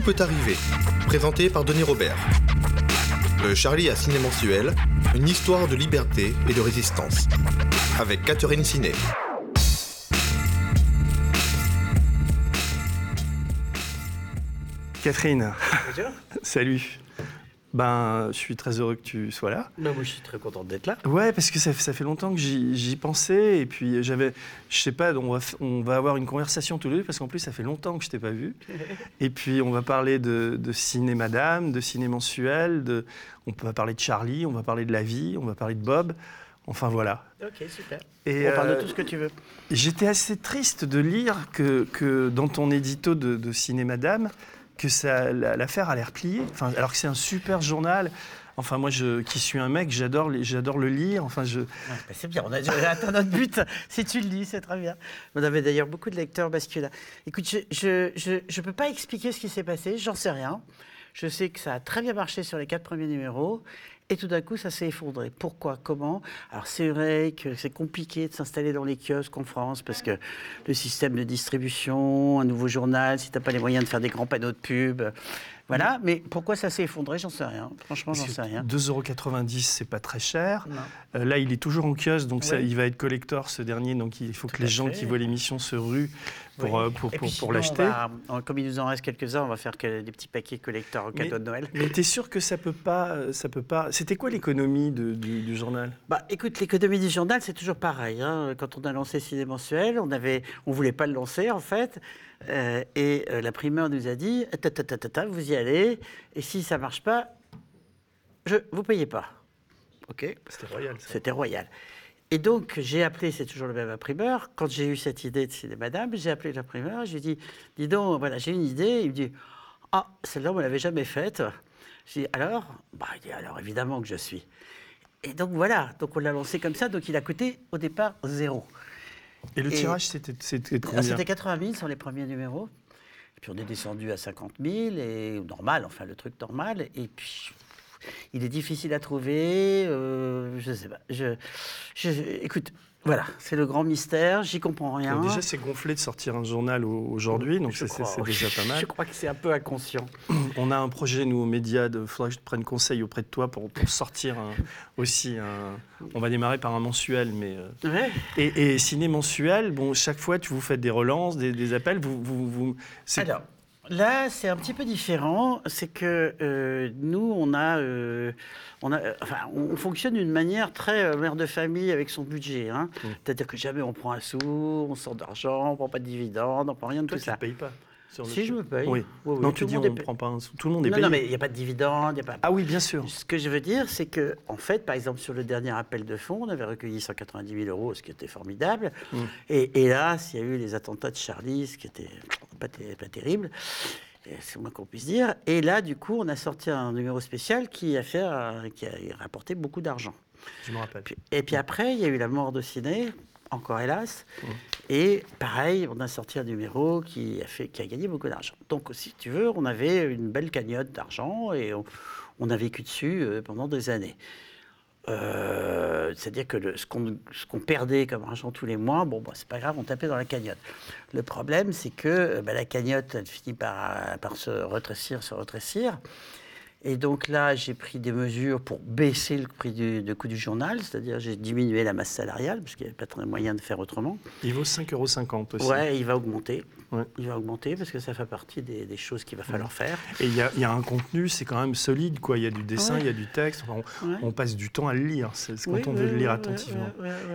Tout peut arriver, présenté par Denis Robert. Le Charlie à Ciné Mensuel, une histoire de liberté et de résistance. Avec Catherine Ciné. Catherine, Bonjour. salut. Ben, je suis très heureux que tu sois là. Non, moi, je suis très contente d'être là. Ouais, parce que ça, ça fait longtemps que j'y pensais. Et puis, j'avais, je sais pas, on va, on va avoir une conversation tous les deux, parce qu'en plus, ça fait longtemps que je t'ai pas vu. Et puis, on va parler de, de ciné madame, de ciné mensuel, de, on va parler de Charlie, on va parler de la vie, on va parler de Bob. Enfin, voilà. Ok, super. Et, On parle euh, de tout ce que tu veux. J'étais assez triste de lire que, que dans ton édito de, de Ciné Madame, que l'affaire a l'air pliée. Enfin, alors que c'est un super journal. Enfin, moi, je, qui suis un mec, j'adore, le lire. Enfin, je, bah, c'est bien, on a atteint notre but. Si tu le dis, c'est très bien. On avait d'ailleurs beaucoup de lecteurs masculins. Écoute, je je peux pas expliquer ce qui s'est passé, j'en sais rien. Je sais que ça a très bien marché sur les quatre premiers numéros. Et tout d'un coup, ça s'est effondré. Pourquoi? Comment? Alors, c'est vrai que c'est compliqué de s'installer dans les kiosques en France parce que le système de distribution, un nouveau journal, si tu n'as pas les moyens de faire des grands panneaux de pub. Voilà. Mais pourquoi ça s'est effondré J'en sais rien. Franchement, j'en sais rien. 2,90€, c'est pas très cher. Euh, là, il est toujours en kiosque, donc ça, il va être collector ce dernier. Donc il faut que les gens qui voient l'émission se ruent pour, Oui. euh, pour, pour, l'acheter. comme il nous en reste quelques-uns, on va faire des petits paquets collecteurs au cadeau de Noël. Mais t'es sûr que ça peut pas, euh, ça peut pas. C'était quoi l'économie du, du journal? Bah, écoute, l'économie du journal, c'est toujours pareil. hein. Quand on a lancé Ciné Mensuel, on avait, on voulait pas le lancer en fait, Euh, et euh, la primeur nous a dit, ta, ta, ta, vous y allez, et si ça marche pas, je, vous payez pas. Ok. C'était royal. C'était royal. Et donc, j'ai appelé, c'est toujours le même imprimeur. Quand j'ai eu cette idée de Ciné Madame, j'ai appelé l'imprimeur, j'ai dit, dis donc, voilà, j'ai une idée. Il me dit, ah, celle-là, on ne l'avait jamais faite. J'ai dit, alors? Bah, Il dit, alors évidemment que je suis. Et donc voilà, donc on l'a lancé comme ça, donc il a coûté au départ zéro. Et le Et- tirage, c'était Ah, combien C'était 80 000 sur les premiers numéros. Et puis on est descendu à 50 000, et normal, enfin le truc normal. Et puis il est difficile à trouver. euh, je sais pas. Je, je- écoute, voilà, c'est le grand mystère. J'y comprends rien. Donc Déjà, c'est gonflé de sortir un journal au- aujourd'hui, donc c'est déjà pas mal. Je crois que c'est un peu inconscient. On a un projet, nous, aux médias, il faudrait que je te prenne conseil auprès de toi pour, pour sortir un- aussi un... On va démarrer par un mensuel, mais... euh, Ouais. Et, et ciné mensuel, bon, chaque fois, tu vous faites des relances, des, des appels, vous... vous, Alors, là, c'est un petit peu différent. C'est que euh, nous, on a, euh, on a, euh, enfin, on fonctionne d'une manière très euh, mère de famille avec son budget. hein. Mm. C'est-à-dire que jamais on prend un sou, on sort d'argent, on prend pas de dividendes, on prend rien de Toi, tout tu ne ça. payes pas sur le- Si je me paye. Oui. Oui, oui, non, tout tu le dis monde on ne prend pas un sou. Tout le monde est Non, payé. non, mais il n'y a pas de a pas. Ah oui, bien sûr. Ce que je veux dire, c'est que, en fait, par exemple, sur le dernier appel de fonds, on avait recueilli 190 000 euros, ce qui était formidable. Mm. Et hélas, il y a eu les attentats de Charlie, ce qui était pas, ter- pas terrible. Et C'est moins qu'on puisse dire. Et là, du coup, on a sorti un numéro spécial qui a, fait, euh, qui a rapporté beaucoup d'argent. Je me rappelle. Et puis après, il y a eu la mort de Ciné, encore hélas. Mmh. Et pareil, on a sorti un numéro qui a, fait, qui a gagné beaucoup d'argent. Donc, si tu veux, on avait une belle cagnotte d'argent et on, on a vécu dessus euh, pendant des années. Euh, C'est-à-dire que le- ce qu'on ce qu'on perdait comme argent tous les mois, bon, bah, c'est pas grave, on tapait dans la cagnotte. Le problème, c'est que euh, bah, la cagnotte, elle finit par, par se rétrécir, se rétrécir. Et donc là, j'ai pris des mesures pour baisser le prix du, de coût du journal, c'est-à-dire j'ai diminué la masse salariale, parce qu'il n'y avait pas très moyen de faire autrement. Il vaut 5,50 euros aussi. Ouais, il va augmenter. Ouais. Il va augmenter parce que ça fait partie des, des choses qu'il va falloir faire. Et il y, a- il y a un contenu, c'est quand même solide, quoi. Il y a du dessin, Ouais. il y a du texte. Enfin, on, passe du temps à le lire. C'est c'est quand Oui, on oui, veut le oui, lire oui, attentivement.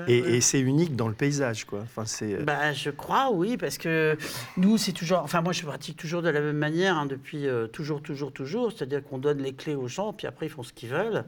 Et, c'est unique dans le paysage, quoi. Enfin, c'est. euh, Bah, je crois, oui, parce que nous, c'est toujours. Enfin, moi, je pratique toujours de la même manière, hein, depuis euh, toujours, toujours, toujours. C'est-à-dire qu'on donne les clés aux gens, puis après, ils font ce qu'ils veulent.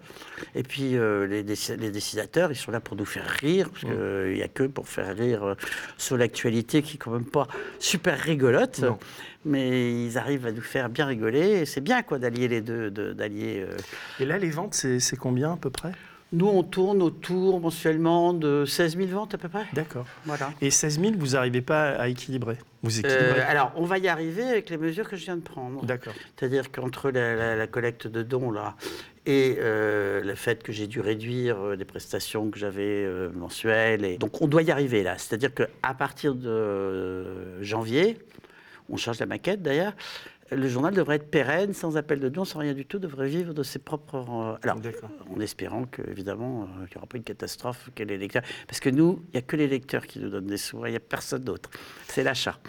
Et puis, euh, les, les décidateurs, ils sont là pour nous faire rire, parce qu'il n'y a que pour faire rire euh, sur l'actualité qui est quand même pas super rigolote. Non. Mais ils arrivent à nous faire bien rigoler. C'est bien, quoi, d'allier les deux. de- d'allier. euh, Et là, les ventes, c'est combien à peu près? Nous, on tourne autour mensuellement de 16 000 ventes à peu près. D'accord. Voilà. Et 16 000, vous n'arrivez pas à équilibrer Vous équilibrez Euh, alors, on va y arriver avec les mesures que je viens de prendre. D'accord. C'est-à-dire qu'entre la, la- la collecte de dons là, et euh, le fait que j'ai dû réduire euh, les prestations que j'avais euh, mensuelles, et... donc on doit y arriver là. C'est-à-dire qu'à partir de euh, janvier, on change la maquette d'ailleurs. Le journal devrait être pérenne, sans appel de dons, sans rien du tout, devrait vivre de ses propres. euh, alors, en espérant que, évidemment, euh, qu'il n'y aura pas une catastrophe, que les lecteurs. Parce que nous, il n'y a que les lecteurs qui nous donnent des sous, il n'y a personne d'autre. C'est l'achat.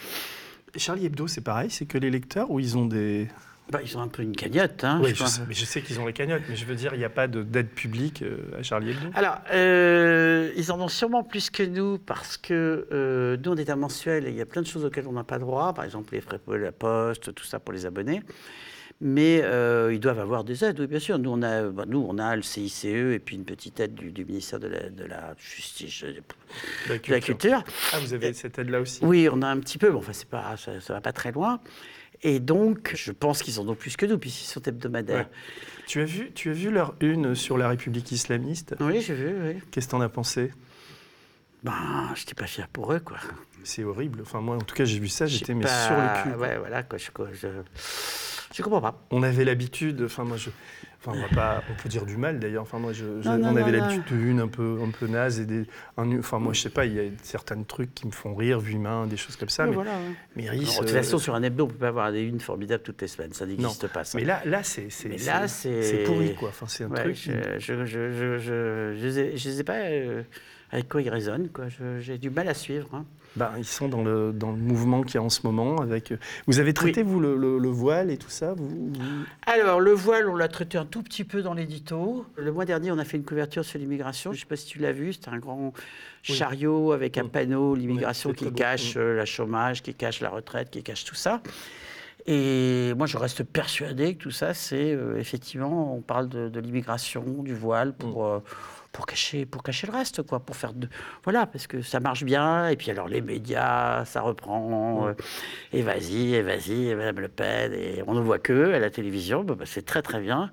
Charlie Hebdo, c'est pareil, c'est que les lecteurs ou ils ont des. Bah, ils ont un peu une cagnotte. Hein, Oui, je sais, mais je sais qu'ils ont les cagnottes, mais je veux dire, il n'y a pas de- d'aide publique euh, à Charlie Hebdo? Alors, euh, ils en ont sûrement plus que nous parce que euh, nous, on est un mensuel et il y a plein de choses auxquelles on n'a pas droit, par exemple les frais pour la poste, tout ça pour les abonnés. Mais euh, ils doivent avoir des aides, oui, bien sûr. Nous, on a, bah, nous, on a le CICE et puis une petite aide du, du ministère de la, de la Justice, de la Culture. Ah, vous avez cette aide-là aussi? Oui, on a un petit peu, mais enfin, c'est pas, ça ne va pas très loin. Et donc, je pense qu'ils en ont plus que nous, puisqu'ils sont hebdomadaires. Ouais. Tu as, vu, tu as vu leur une sur la République islamiste? Oui, j'ai vu, oui. Qu'est-ce que t'en as pensé? Ben, je n'étais pas fier pour eux, quoi. C'est horrible. Enfin, moi, en tout cas, j'ai vu ça, j'étais mais pas- sur le cul. Ouais, voilà, quoi. Je, quoi, je, je comprends pas. On avait l'habitude, enfin moi je, enfin on va pas, on peut dire du mal d'ailleurs. Enfin moi je, je- Non, non, on avait l'habitude de une un peu, un peu naze et des, un- enfin moi je sais pas, il y a certains trucs qui me font rire, vu humain, des choses comme ça. Mais, voilà, ouais. mais Alors, Riz, de toute euh, façon, sur un hebdo, on ne peut pas avoir des unes formidables toutes les semaines. Ça n'existe pas. ça. mais là, là c'est, c'est, Mais là, c'est- c'est pourri quoi. Enfin c'est un Ouais, truc. je, je, je, je, ai pas euh, avec quoi ils résonnent. Quoi. Je- J'ai du mal à suivre. hein. Ben, ils sont dans le, dans le mouvement qu'il y a en ce moment. Avec, euh, vous avez traité vous le, le- le voile et tout ça, vous, vous- Alors, le voile, on l'a traité un tout petit peu dans l'édito. Le mois dernier, on a fait une couverture sur l'immigration. Je ne sais pas si tu l'as vu, c'était un grand Oui. chariot avec un Mm. panneau, l'immigration qui cache euh, la chômage, qui cache la retraite, qui cache tout ça. Et moi, je reste persuadé que tout ça, c'est euh, effectivement, on parle de, de l'immigration, du voile pour, euh, pour, cacher, pour cacher le reste, quoi, pour faire de. Voilà, parce que ça marche bien. Et puis alors, les médias, ça reprend. euh, et vas-y, et vas-y, et Madame Le Pen. Et on ne voit que à la télévision. Bah, c'est très, très bien.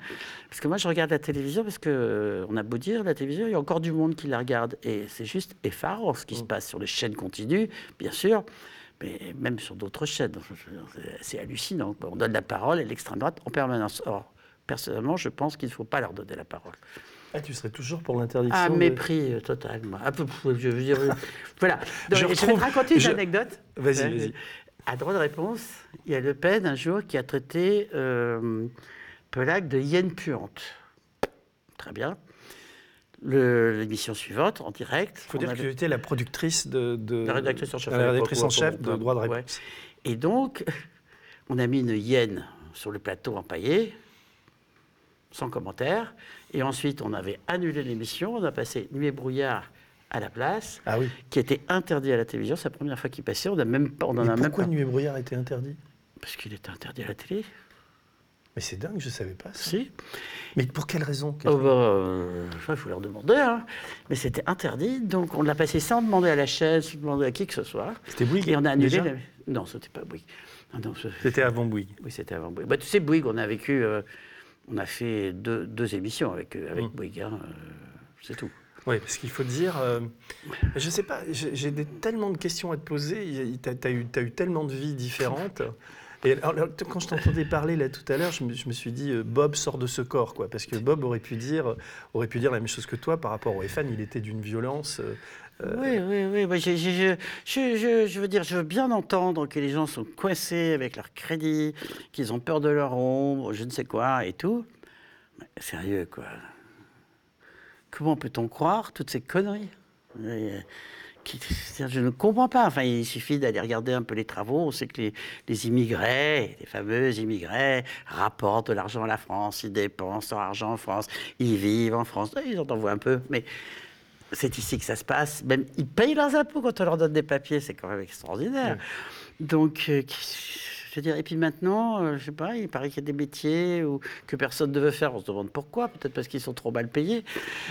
Parce que moi, je regarde la télévision parce que euh, on a beau dire, la télévision, il y a encore du monde qui la regarde. Et c'est juste effarant ce qui se passe sur les chaînes continues, bien sûr mais même sur d'autres chaînes. C'est- hallucinant. On donne la parole à l'extrême droite en permanence. Or, personnellement, je pense qu'il ne faut pas leur donner la parole. Ah, tu serais toujours pour l'interdiction. Ah, de- mépris euh, total. je veux dire, euh, voilà. Donc, Je je, vais retrouve- te raconter une je- anecdote. Vas-y, Ouais. vas-y. À droit de réponse, il y a Le Pen un jour qui a traité euh, Pelac de hyène puante. Très bien. L'émission suivante, en direct. Il faut dire que tu étais la productrice de, de- La rédactrice en chef la rédactrice en chef de droit de ouais. réponse. Et donc, on a mis une hyène sur le plateau empaillé, sans commentaire. Et ensuite, on avait annulé l'émission. On a passé Nuit et brouillard à la place, Ah oui. qui était interdit à la télévision. C'est la première fois qu'il passait. On a même pas, on en Mais a même pourquoi pas. Nuit et brouillard était interdit? Parce qu'il était interdit à la télé. Mais c'est dingue, je savais pas ça. Si. Mais pour quelle raison? Quelle- Oh, bah, euh, il faut leur demander. hein. Mais c'était interdit. Donc, on l'a passé sans demander à la chaîne, sans demander à qui que ce soit. C'était Bouygues Et on a annulé. la- Non, c'était pas Bouygues. Ce- C'était avant Bouygues. Oui, c'était avant Bouygues. Bah, tu sais, Bouygues, on a vécu, euh, on a fait deux, deux émissions avec, euh, avec Mm. Bouygues. hein, euh, c'est tout. Oui, parce qu'il faut dire, euh, je sais pas, j'ai tellement de questions à te poser. Tu as, eu, t'as eu tellement de vies différentes. Et alors, quand je t'entendais parler là tout à l'heure, je me, je me suis dit, euh, Bob sort de ce corps, quoi, parce que Bob aurait pu dire, aurait pu dire la même chose que toi par rapport au FN. Il était d'une violence. euh, Oui, oui, oui. J'ai- je, veux dire, je veux bien entendre que les gens sont coincés avec leur crédit, qu'ils ont peur de leur ombre, je ne sais quoi et tout. Mais sérieux, quoi. Comment peut-on croire toutes ces conneries? Euh, Je ne comprends pas. Enfin, il suffit d'aller regarder un peu les travaux. On sait que les, les immigrés, les fameux immigrés, rapportent de l'argent à la France, ils dépensent leur argent en France, ils vivent en France. Ils en envoient un peu, mais c'est ici que ça se passe. Même ils payent leurs impôts quand on leur donne des papiers, c'est quand même extraordinaire. Donc, euh, je veux dire, et puis maintenant, euh, je sais pas, il paraît qu'il y a des métiers où, que personne ne veut faire. On se demande pourquoi, peut-être parce qu'ils sont trop mal payés.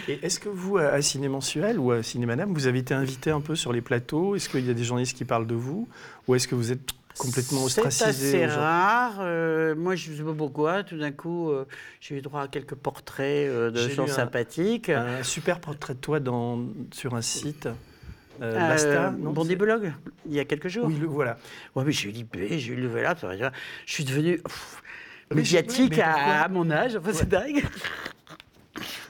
Et est-ce que vous, à à Ciné Mensuel ou à Ciné Madame, vous avez été invité un peu sur les plateaux? Est-ce qu'il y a des journalistes qui parlent de vous? Ou est-ce que vous êtes complètement C'est ostracisé assez aujourd'hui rare. Euh, moi, je ne sais pas pourquoi. Tout d'un coup, euh, j'ai eu droit à quelques portraits euh, de gens sympathiques. Un super portrait de toi dans, sur un site. Basta, non Bondibologue, il y a quelques jours. Oui, le, voilà. Ouais, mais j'ai eu l'IP, j'ai eu le Nouvel Je suis devenu pff, médiatique à, à mon âge. Enfin, c'est dingue.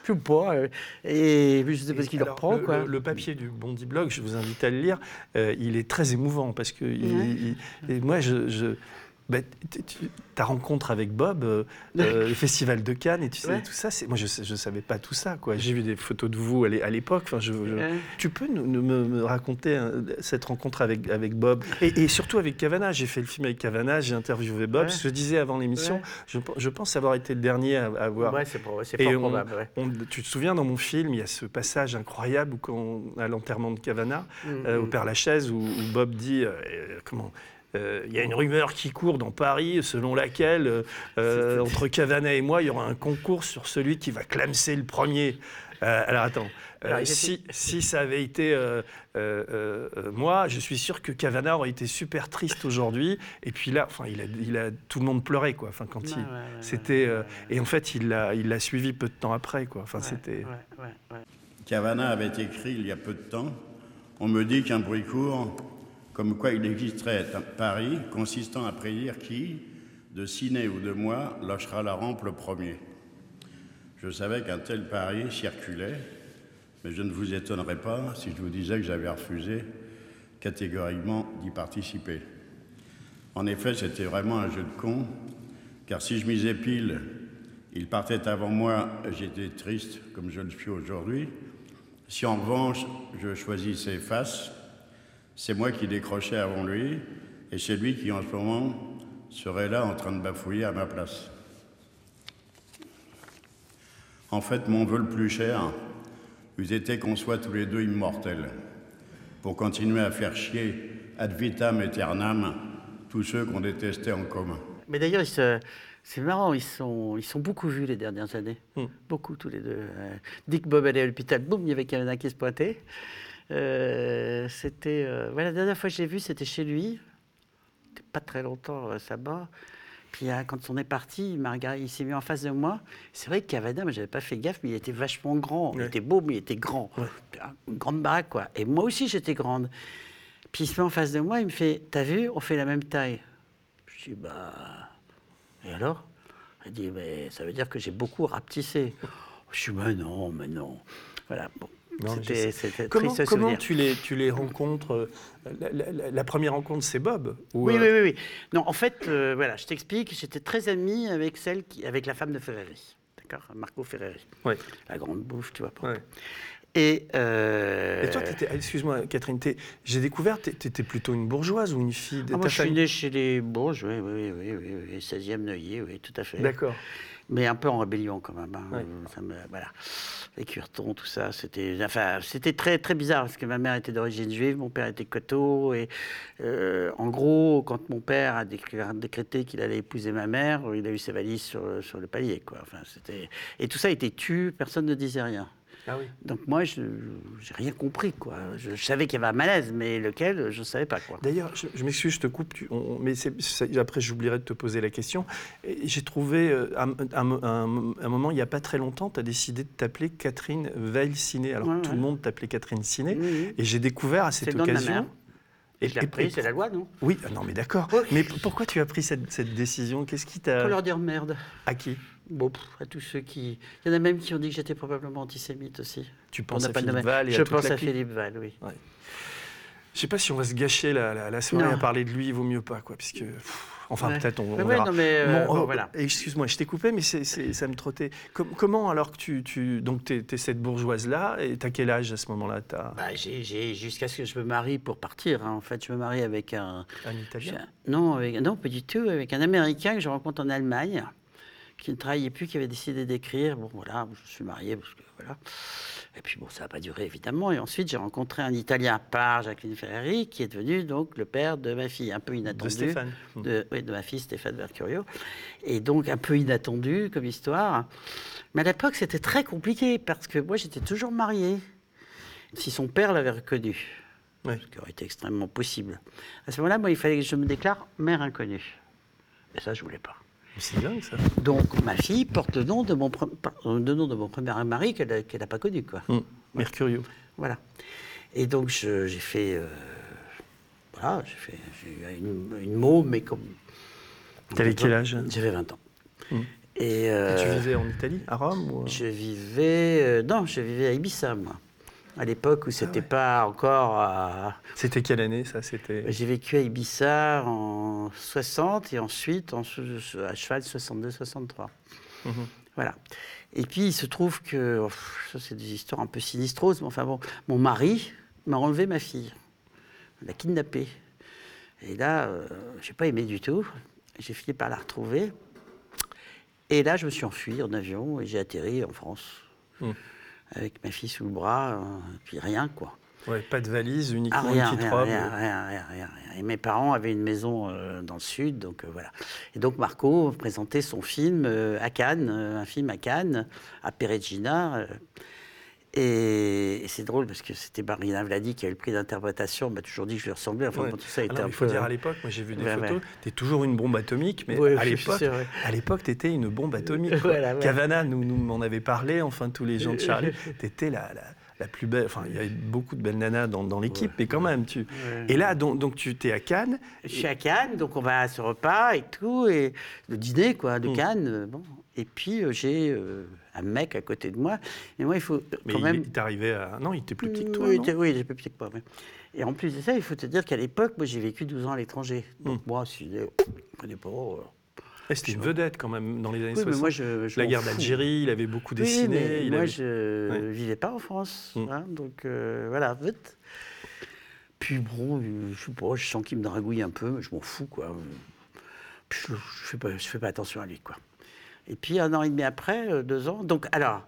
Je sais pas. euh, Et je sais pas ce qu'il leur prend, le, quoi. le- le papier du Bondi Blog, je vous invite à le lire. euh, il est très émouvant parce que il- Ouais. il- et moi, je, je- bah, ta rencontre avec Bob, euh, euh, le festival de Cannes et tu sais Ouais. tout ça, moi je ne savais pas tout ça quoi. J'ai vu des photos de vous à l'é- à l'époque. Enfin, je, je- Ouais. tu peux nous, nous- me, me raconter hein, cette rencontre avec, avec Bob et, et surtout avec Cavana. J'ai fait le film avec Cavana, j'ai interviewé Bob. Ouais. Je disais avant l'émission, je, pe- je pense avoir été le dernier à, à voir. C'est probable. On- tu te souviens, dans mon film, il y a ce passage incroyable où, quand, à l'enterrement de Cavana, euh, au Mm, Père Lachaise, où, où Bob dit comment il y a une rumeur qui court dans Paris selon laquelle, euh, euh, entre Cavana et moi, il y aura un concours sur celui qui va clamser le premier. Euh, alors attends, euh, Alors, il était- si, si ça avait été euh, euh, euh, euh, moi, je suis sûr que Cavana aurait été super triste aujourd'hui. Et puis là, enfin, il a, il a, tout le monde pleurait quoi. Enfin, quand Ouais, il, ouais, c'était ouais, euh, ouais, et en fait, il l'a, il l'a suivi peu de temps après quoi. Enfin, ouais, c'était. ouais, ouais, ouais. Cavana avait écrit il y a peu de temps On me dit qu'un bruit court, comme quoi il existerait un pari consistant à prédire qui, de Ciné ou de moi, lâchera la rampe le premier. Je savais qu'un tel pari circulait, mais je ne vous étonnerais pas si je vous disais que j'avais refusé catégoriquement d'y participer. En effet, c'était vraiment un jeu de con, car si je misais pile, il partait avant moi, j'étais triste comme je le suis aujourd'hui. Si en revanche je choisissais face, c'est moi qui décrochais avant lui, et c'est lui qui en ce moment serait là en train de bafouiller à ma place. En fait, mon vœu le plus cher eût été qu'on soit tous les deux immortels, pour continuer à faire chier ad vitam aeternam tous ceux qu'on détestait en commun. Mais d'ailleurs, c'est marrant, ils sont, ils sont beaucoup vus les dernières années. Hmm. Beaucoup, tous les deux. Euh, dès que Bob allait à l'hôpital, boum, il y avait Cavana qui se pointait. Euh, c'était. euh, voilà, la dernière fois que j'ai vu, c'était chez lui. C'était pas très longtemps, euh, ça bas. Puis euh, quand on est parti, il, m'a regardé- il s'est mis en face de moi. C'est vrai que Cavana, moi, j'avais pas fait gaffe, mais il était vachement grand. Il Ouais. était beau, mais il était grand. Une grande baraque, quoi. Et moi aussi, j'étais grande. Puis il se met en face de moi, il me fait T'as vu, on fait la même taille. Je dis Bah. Et alors? Elle dit Mais ça veut dire que j'ai beaucoup rapetissé. Je dis Mais non, mais non. Voilà, bon. C'était Comment, triste comment souvenir. tu, les, tu les rencontres euh, la, la- la- la première rencontre, c'est Bob ou, Oui, euh, oui, oui, oui. Non, en fait, euh, voilà, je t'explique, j'étais très amie avec celle qui, avec la femme de Ferreri. D'accord Marco Ferreri. Ouais. La grande bouffe, tu vois. pas. Ouais. Et, euh, Et toi, excuse-moi, Catherine, j'ai découvert, tu étais plutôt une bourgeoise ou une fille de ah, moi, je suis née chez les Bourges, oui, oui, oui, oui, oui, 16e Neuilly, oui, tout à fait. D'accord. Mais un peu en rébellion quand même. hein. Ouais. Ça me- voilà. Les curetons, tout ça, c'était, enfin, c'était très, très bizarre parce que ma mère était d'origine juive, mon père était coteau. Et euh, en gros, quand mon père a décré- décrété qu'il allait épouser ma mère, il a eu ses valises sur, sur le palier. Quoi. Enfin, c'était... Et tout ça était tu, personne ne disait rien. Ah oui. Donc moi, je n'ai rien compris. Quoi. Je, je savais qu'il y avait un malaise, mais lequel, je ne savais pas. Quoi. D'ailleurs, je, je m'excuse, je te coupe, tu- on- mais après j'oublierai de te poser la question. J'ai trouvé euh, un, un- un- un moment, il n'y a pas très longtemps, tu as décidé de t'appeler Catherine Veil Ciné. Alors Ouais, tout ouais. le monde t'appelait Catherine Ciné. Oui, oui. Et j'ai découvert à cette occasion. Et je l'ai repris, c'est la loi, non Oui, ah non, mais d'accord. Oui. Mais pourquoi tu as pris cette, cette décision? Qu'est-ce qui Pour t'a. leur dire merde. À qui? Bon, à tous ceux qui. Il y en a même qui ont dit que j'étais probablement antisémite aussi. Tu penses à Philippe. Val et Je à toute pense la à Philippe Val, oui. Je sais pas si on va se gâcher la, la- la soirée Non. à parler de lui, il vaut mieux pas, quoi, puisque. pff, enfin, Ouais. peut-être on, on ouais, verra. non, mais, euh, bon, oh, voilà. Excuse-moi, je t'ai coupé, mais ça me trottait. Com- comment alors que tu. tu donc, tu es, cette bourgeoise-là, et t'as quel âge à ce moment-là Bah, j'ai, jusqu'à ce que je me marie pour partir. hein. En fait, je me marie avec un. un italien? non, avec- non, pas du tout. Avec un Américain que je rencontre en Allemagne, qui ne travaillait plus, qui avait décidé d'écrire. Bon, voilà, je suis marié parce que voilà. Et puis bon, ça n'a pas duré évidemment. Et ensuite, j'ai rencontré un Italien par Jacqueline Ferrari, qui est devenu donc le père de ma fille, un peu inattendu. De Stéphane. de, oui, de ma fille Stéphane Mercurio. Et donc un peu inattendu comme histoire. Mais à l'époque, c'était très compliqué parce que moi, j'étais toujours mariée. Si son père l'avait reconnu, ce qui aurait été extrêmement possible. À ce moment-là, moi, il fallait que je me déclare mère inconnue. Et ça, je voulais pas. C'est dingue ça. Donc ma fille porte le nom de mon, pre- euh, le nom de mon premier mari qu'elle n'a pas connu. Quoi. Hum, Mercurio. Voilà. Et donc j'ai fait, euh, voilà, j'ai eu une, une môme, mais comme. T'avais quel âge? J'avais 20 ans. Hum. Et, Et euh, tu vivais en Italie, à Rome ou... je vivais. non, je vivais à Ibiza, moi. À l'époque où c'était ouais. pas encore. à- C'était quelle année ça? C'était J'ai vécu à Ibiza en 60 et ensuite en, à cheval 62-63. Mhm. Voilà. Et puis il se trouve que. oh, ça, c'est des histoires un peu sinistroses, mais enfin bon, mon mari m'a enlevé ma fille. Il l'a kidnappée. Et là, euh, j'ai pas aimé du tout. J'ai fini par la retrouver. Et là, je me suis enfui en avion et j'ai atterri en France. Hmm. Avec ma fille sous le bras, euh, puis rien, quoi. Ouais, pas de valise, uniquement Ah, rien, une petite rien, robe. rien, rien, rien, rien, rien. Et mes parents avaient une maison euh, dans le sud, donc euh, voilà. Et donc Marco présentait son film euh, à Cannes, euh, un film à Cannes, à Peregina. Et, et c'est drôle parce que c'était Marina Vladi qui a eu le prix d'interprétation. Elle m'a toujours dit que je lui ressemblais. Enfin, Ouais. bon, tout ça Ah était non, un il faut peu, dire hein. à l'époque, moi j'ai vu des Ouais, photos, ouais. t'es toujours une bombe atomique, mais Ouais, à l'époque, à l'époque, t'étais une bombe atomique. Voilà. Cavana nous, nous m'en avait parlé, enfin tous les gens de Charlie, t'étais la, la, la plus belle, enfin il y avait beaucoup de belles nanas dans, dans l'équipe, mais quand même, tu... Et là, donc, donc tu t'es à Cannes, Je suis à Cannes, donc on va à ce repas et tout, et le dîner quoi, de Mm. Cannes. euh, Bon. Et puis euh, j'ai euh, un mec à côté de moi. Et moi, il faut mais quand il, même. il t'arrivait à... Non, il était plus petit que toi, oui, non il était- oui, il était plus petit que moi. Et en plus de ça, il faut te dire qu'à l'époque, moi, j'ai vécu 12 ans à l'étranger. Donc Mm. moi, si je ne connais pas. euh, Eh, C'était une vedette quand même dans les années Oui, 60. mais moi, je, je La guerre d'Algérie, il avait beaucoup Oui, dessiné. mais il moi, avait- je Ouais. ne vivais pas en France. Mm. hein, donc euh, voilà, vite. Puis bon, je sais pas, je sens qu'il me dragouille un peu, mais je m'en fous, quoi. Puis je ne fais, pas- je fais pas attention à lui, quoi. Et puis un an et demi après, euh, deux ans. Donc alors,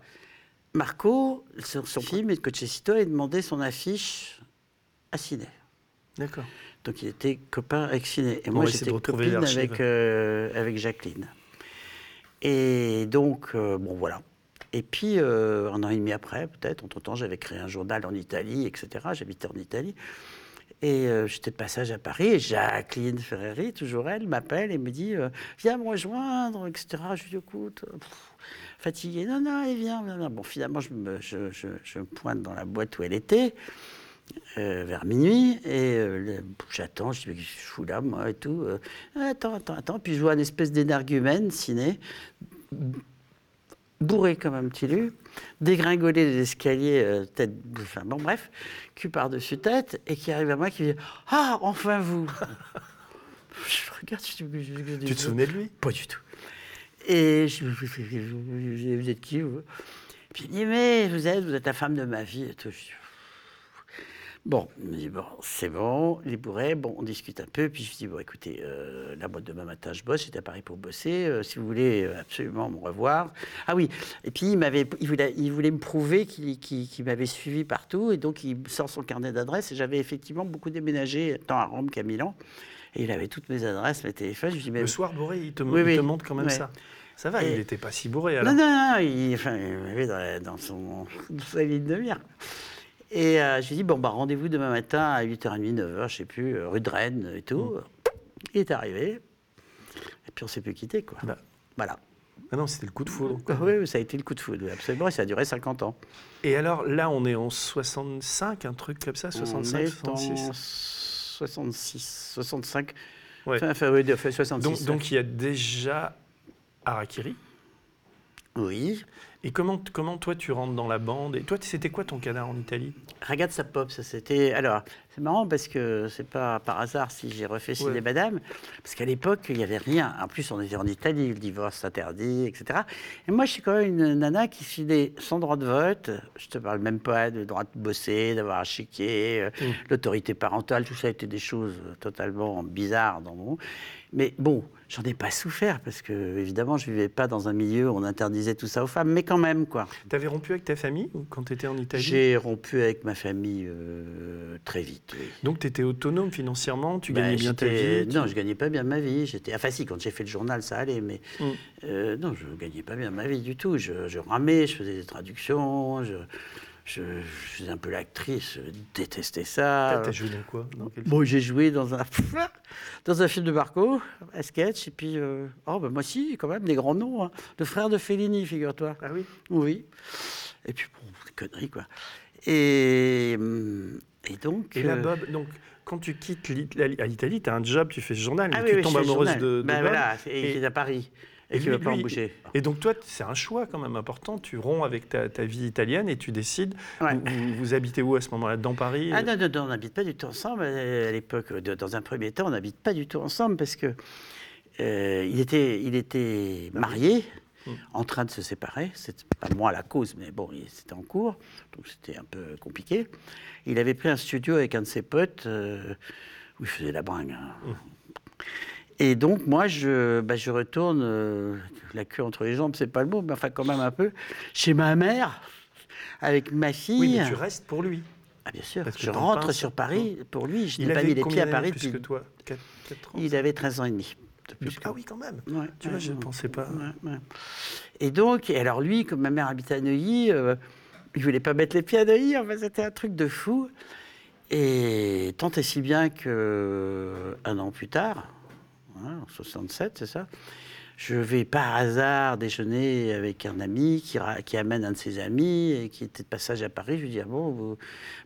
Marco, sur son film, et Cochecito, a demandé son affiche à Ciné. D'accord. Donc il était copain avec Ciné. Et On moi j'étais copine avec, euh, avec Jacqueline. Et donc, euh, bon voilà. Et puis, euh, un an et demi après, peut-être, entre-temps, j'avais créé un journal en Italie, etc. J'habitais en Italie. Et euh, j'étais de passage à Paris, et Jacqueline Ferreri, toujours elle, m'appelle et me dit euh, Viens me rejoindre, etc. Je lui Écoute, euh, pff, fatiguée. Non, non, et viens, viens, viens. Bon, finalement, je me, pointe dans la boîte où elle était, vers minuit, et j'attends. Je dis je fous là, moi, et tout. euh? attends, attends, attends. Puis je vois une espèce d'énergumène ciné, bourré comme un petit lu, dégringoler des escaliers, euh, tête, enfin bon bref, cul par-dessus tête, et qui arrive à moi qui dit Ah, enfin vous Je regarde, je dis, je- je- Tu te souvenais de lui? Pas du tout. Et je je- vous êtes qui vous? Puis il dit Mais vous êtes, vous êtes la femme de ma vie et tout. Bon, il me dit, bon, c'est bon, il est bourré, bon, on discute un peu, puis je lui dis, bon, écoutez, euh, là, moi, demain matin, je bosse, j'étais à Paris pour bosser, euh, si vous voulez euh, absolument me revoir. Ah oui, et puis il, m'avait, il, voulait, il voulait me prouver qu'il, m'avait suivi partout, et donc il sort son carnet d'adresses, et j'avais effectivement beaucoup déménagé, tant à Rome qu'à Milan, et il avait toutes mes adresses, mes téléphones, je dis, mais... Le soir, bourré, il te, Oui, il te oui. montre quand même Ouais. ça. Ça va, Et- il n'était pas si bourré alors. Non, non, non, il, enfin, il dans, la- dans son, dans sa ligne de mire. Et euh, je lui ai dit, bon, bah, rendez-vous demain matin à 8h30, 9h, je sais plus, euh, rue de Rennes et tout. Il est arrivé. Et puis on s'est plus quitté, quoi. Bah. Voilà. Ah non, c'était le coup de foudre. Ah Oui, ça a été le coup de foudre, absolument, et ça a duré 50 ans. Et alors là, on est en 65, un truc comme ça, 65, on est en 66. 66, 65, Ouais. enfin, enfin, oui, enfin, 66. Donc, donc il y a déjà Harakiri? oui. Et comment, comment toi tu rentres dans la bande Et toi, c'était quoi ton canard en Italie? Ragazza Pop, ça c'était. Alors, c'est marrant parce que c'est pas par hasard si j'ai refait Ciné Ouais. Madame, parce qu'à l'époque, il n'y avait rien. En plus, on était en Italie, le divorce interdit, etc. Et moi, je suis quand même une nana qui filait sans droit de vote. Je te parle même pas de droit de bosser, d'avoir un chéquier, euh, Mm. l'autorité parentale, tout ça était des choses totalement bizarres dans mon. Mais bon, j'en ai pas souffert parce que, évidemment, je vivais pas dans un milieu où on interdisait tout ça aux femmes, mais quand même, quoi. T'avais rompu avec ta famille quand tu étais en Italie? J'ai rompu avec ma famille euh, très vite. oui. Donc tu étais autonome financièrement, tu Ben, gagnais bien ta vie Non, tu- je gagnais pas bien ma vie. J'étais, enfin si, quand j'ai fait le journal, ça allait, mais Mm. euh, non, je gagnais pas bien ma vie du tout. Je, je ramais, je faisais des traductions, je, je, je faisais un peu l'actrice, je détestais ça. T'as- joué dans quoi? Dans Bon, j'ai joué dans un dans un film de Marco, un sketch, et puis euh, oh ben moi si, quand même des grands noms, hein. le frère de Fellini, figure-toi. Ah oui? Oui. Et puis bon, des conneries quoi. Et hum, et donc. Et là, euh, Bob, donc quand tu quittes l'Italie, tu as un job, tu fais ce journal, Ah mais oui, tu oui, tombes amoureuse journal. de, de Ben Bob. voilà, et- il est à Paris. Et, qui ne veut pas en bouger. Et donc toi, c'est un choix quand même important. Tu romps avec ta, vie italienne et tu décides. Vous, habitez où à ce moment-là? Dans Paris? Ah non, non, non on n'habite pas du tout ensemble. À l'époque, dans un premier temps, on n'habite pas du tout ensemble parce que euh, il, était, il était marié, hmm. en train de se séparer. C'est pas moi la cause, mais bon, c'était en cours, donc c'était un peu compliqué. Il avait pris un studio avec un de ses potes euh, où il faisait la bringue. Hein. Et donc, moi, je, bah, je retourne, euh, la queue entre les jambes, c'est pas le mot, mais enfin, quand même un peu, chez ma mère, avec ma fille. Oui, mais tu restes pour lui. Ah, bien sûr. je rentre sur Paris pour lui. Je n'ai pas mis les pieds à Paris depuis. que toi 4, ans, Il avait 13 ans et demi. Ah oui, quand même. tu vois, je ne pensais pas. Et donc, et alors lui, comme ma mère habitait à Neuilly, euh, il voulait pas mettre les pieds à Neuilly. Enfin, c'était un truc de fou. Et tant et si bien que un an plus tard, Hein, en 67, c'est ça. Je vais par hasard déjeuner avec un ami qui, amène un de ses amis et qui était de passage à Paris. Je lui dis ah bon, vous...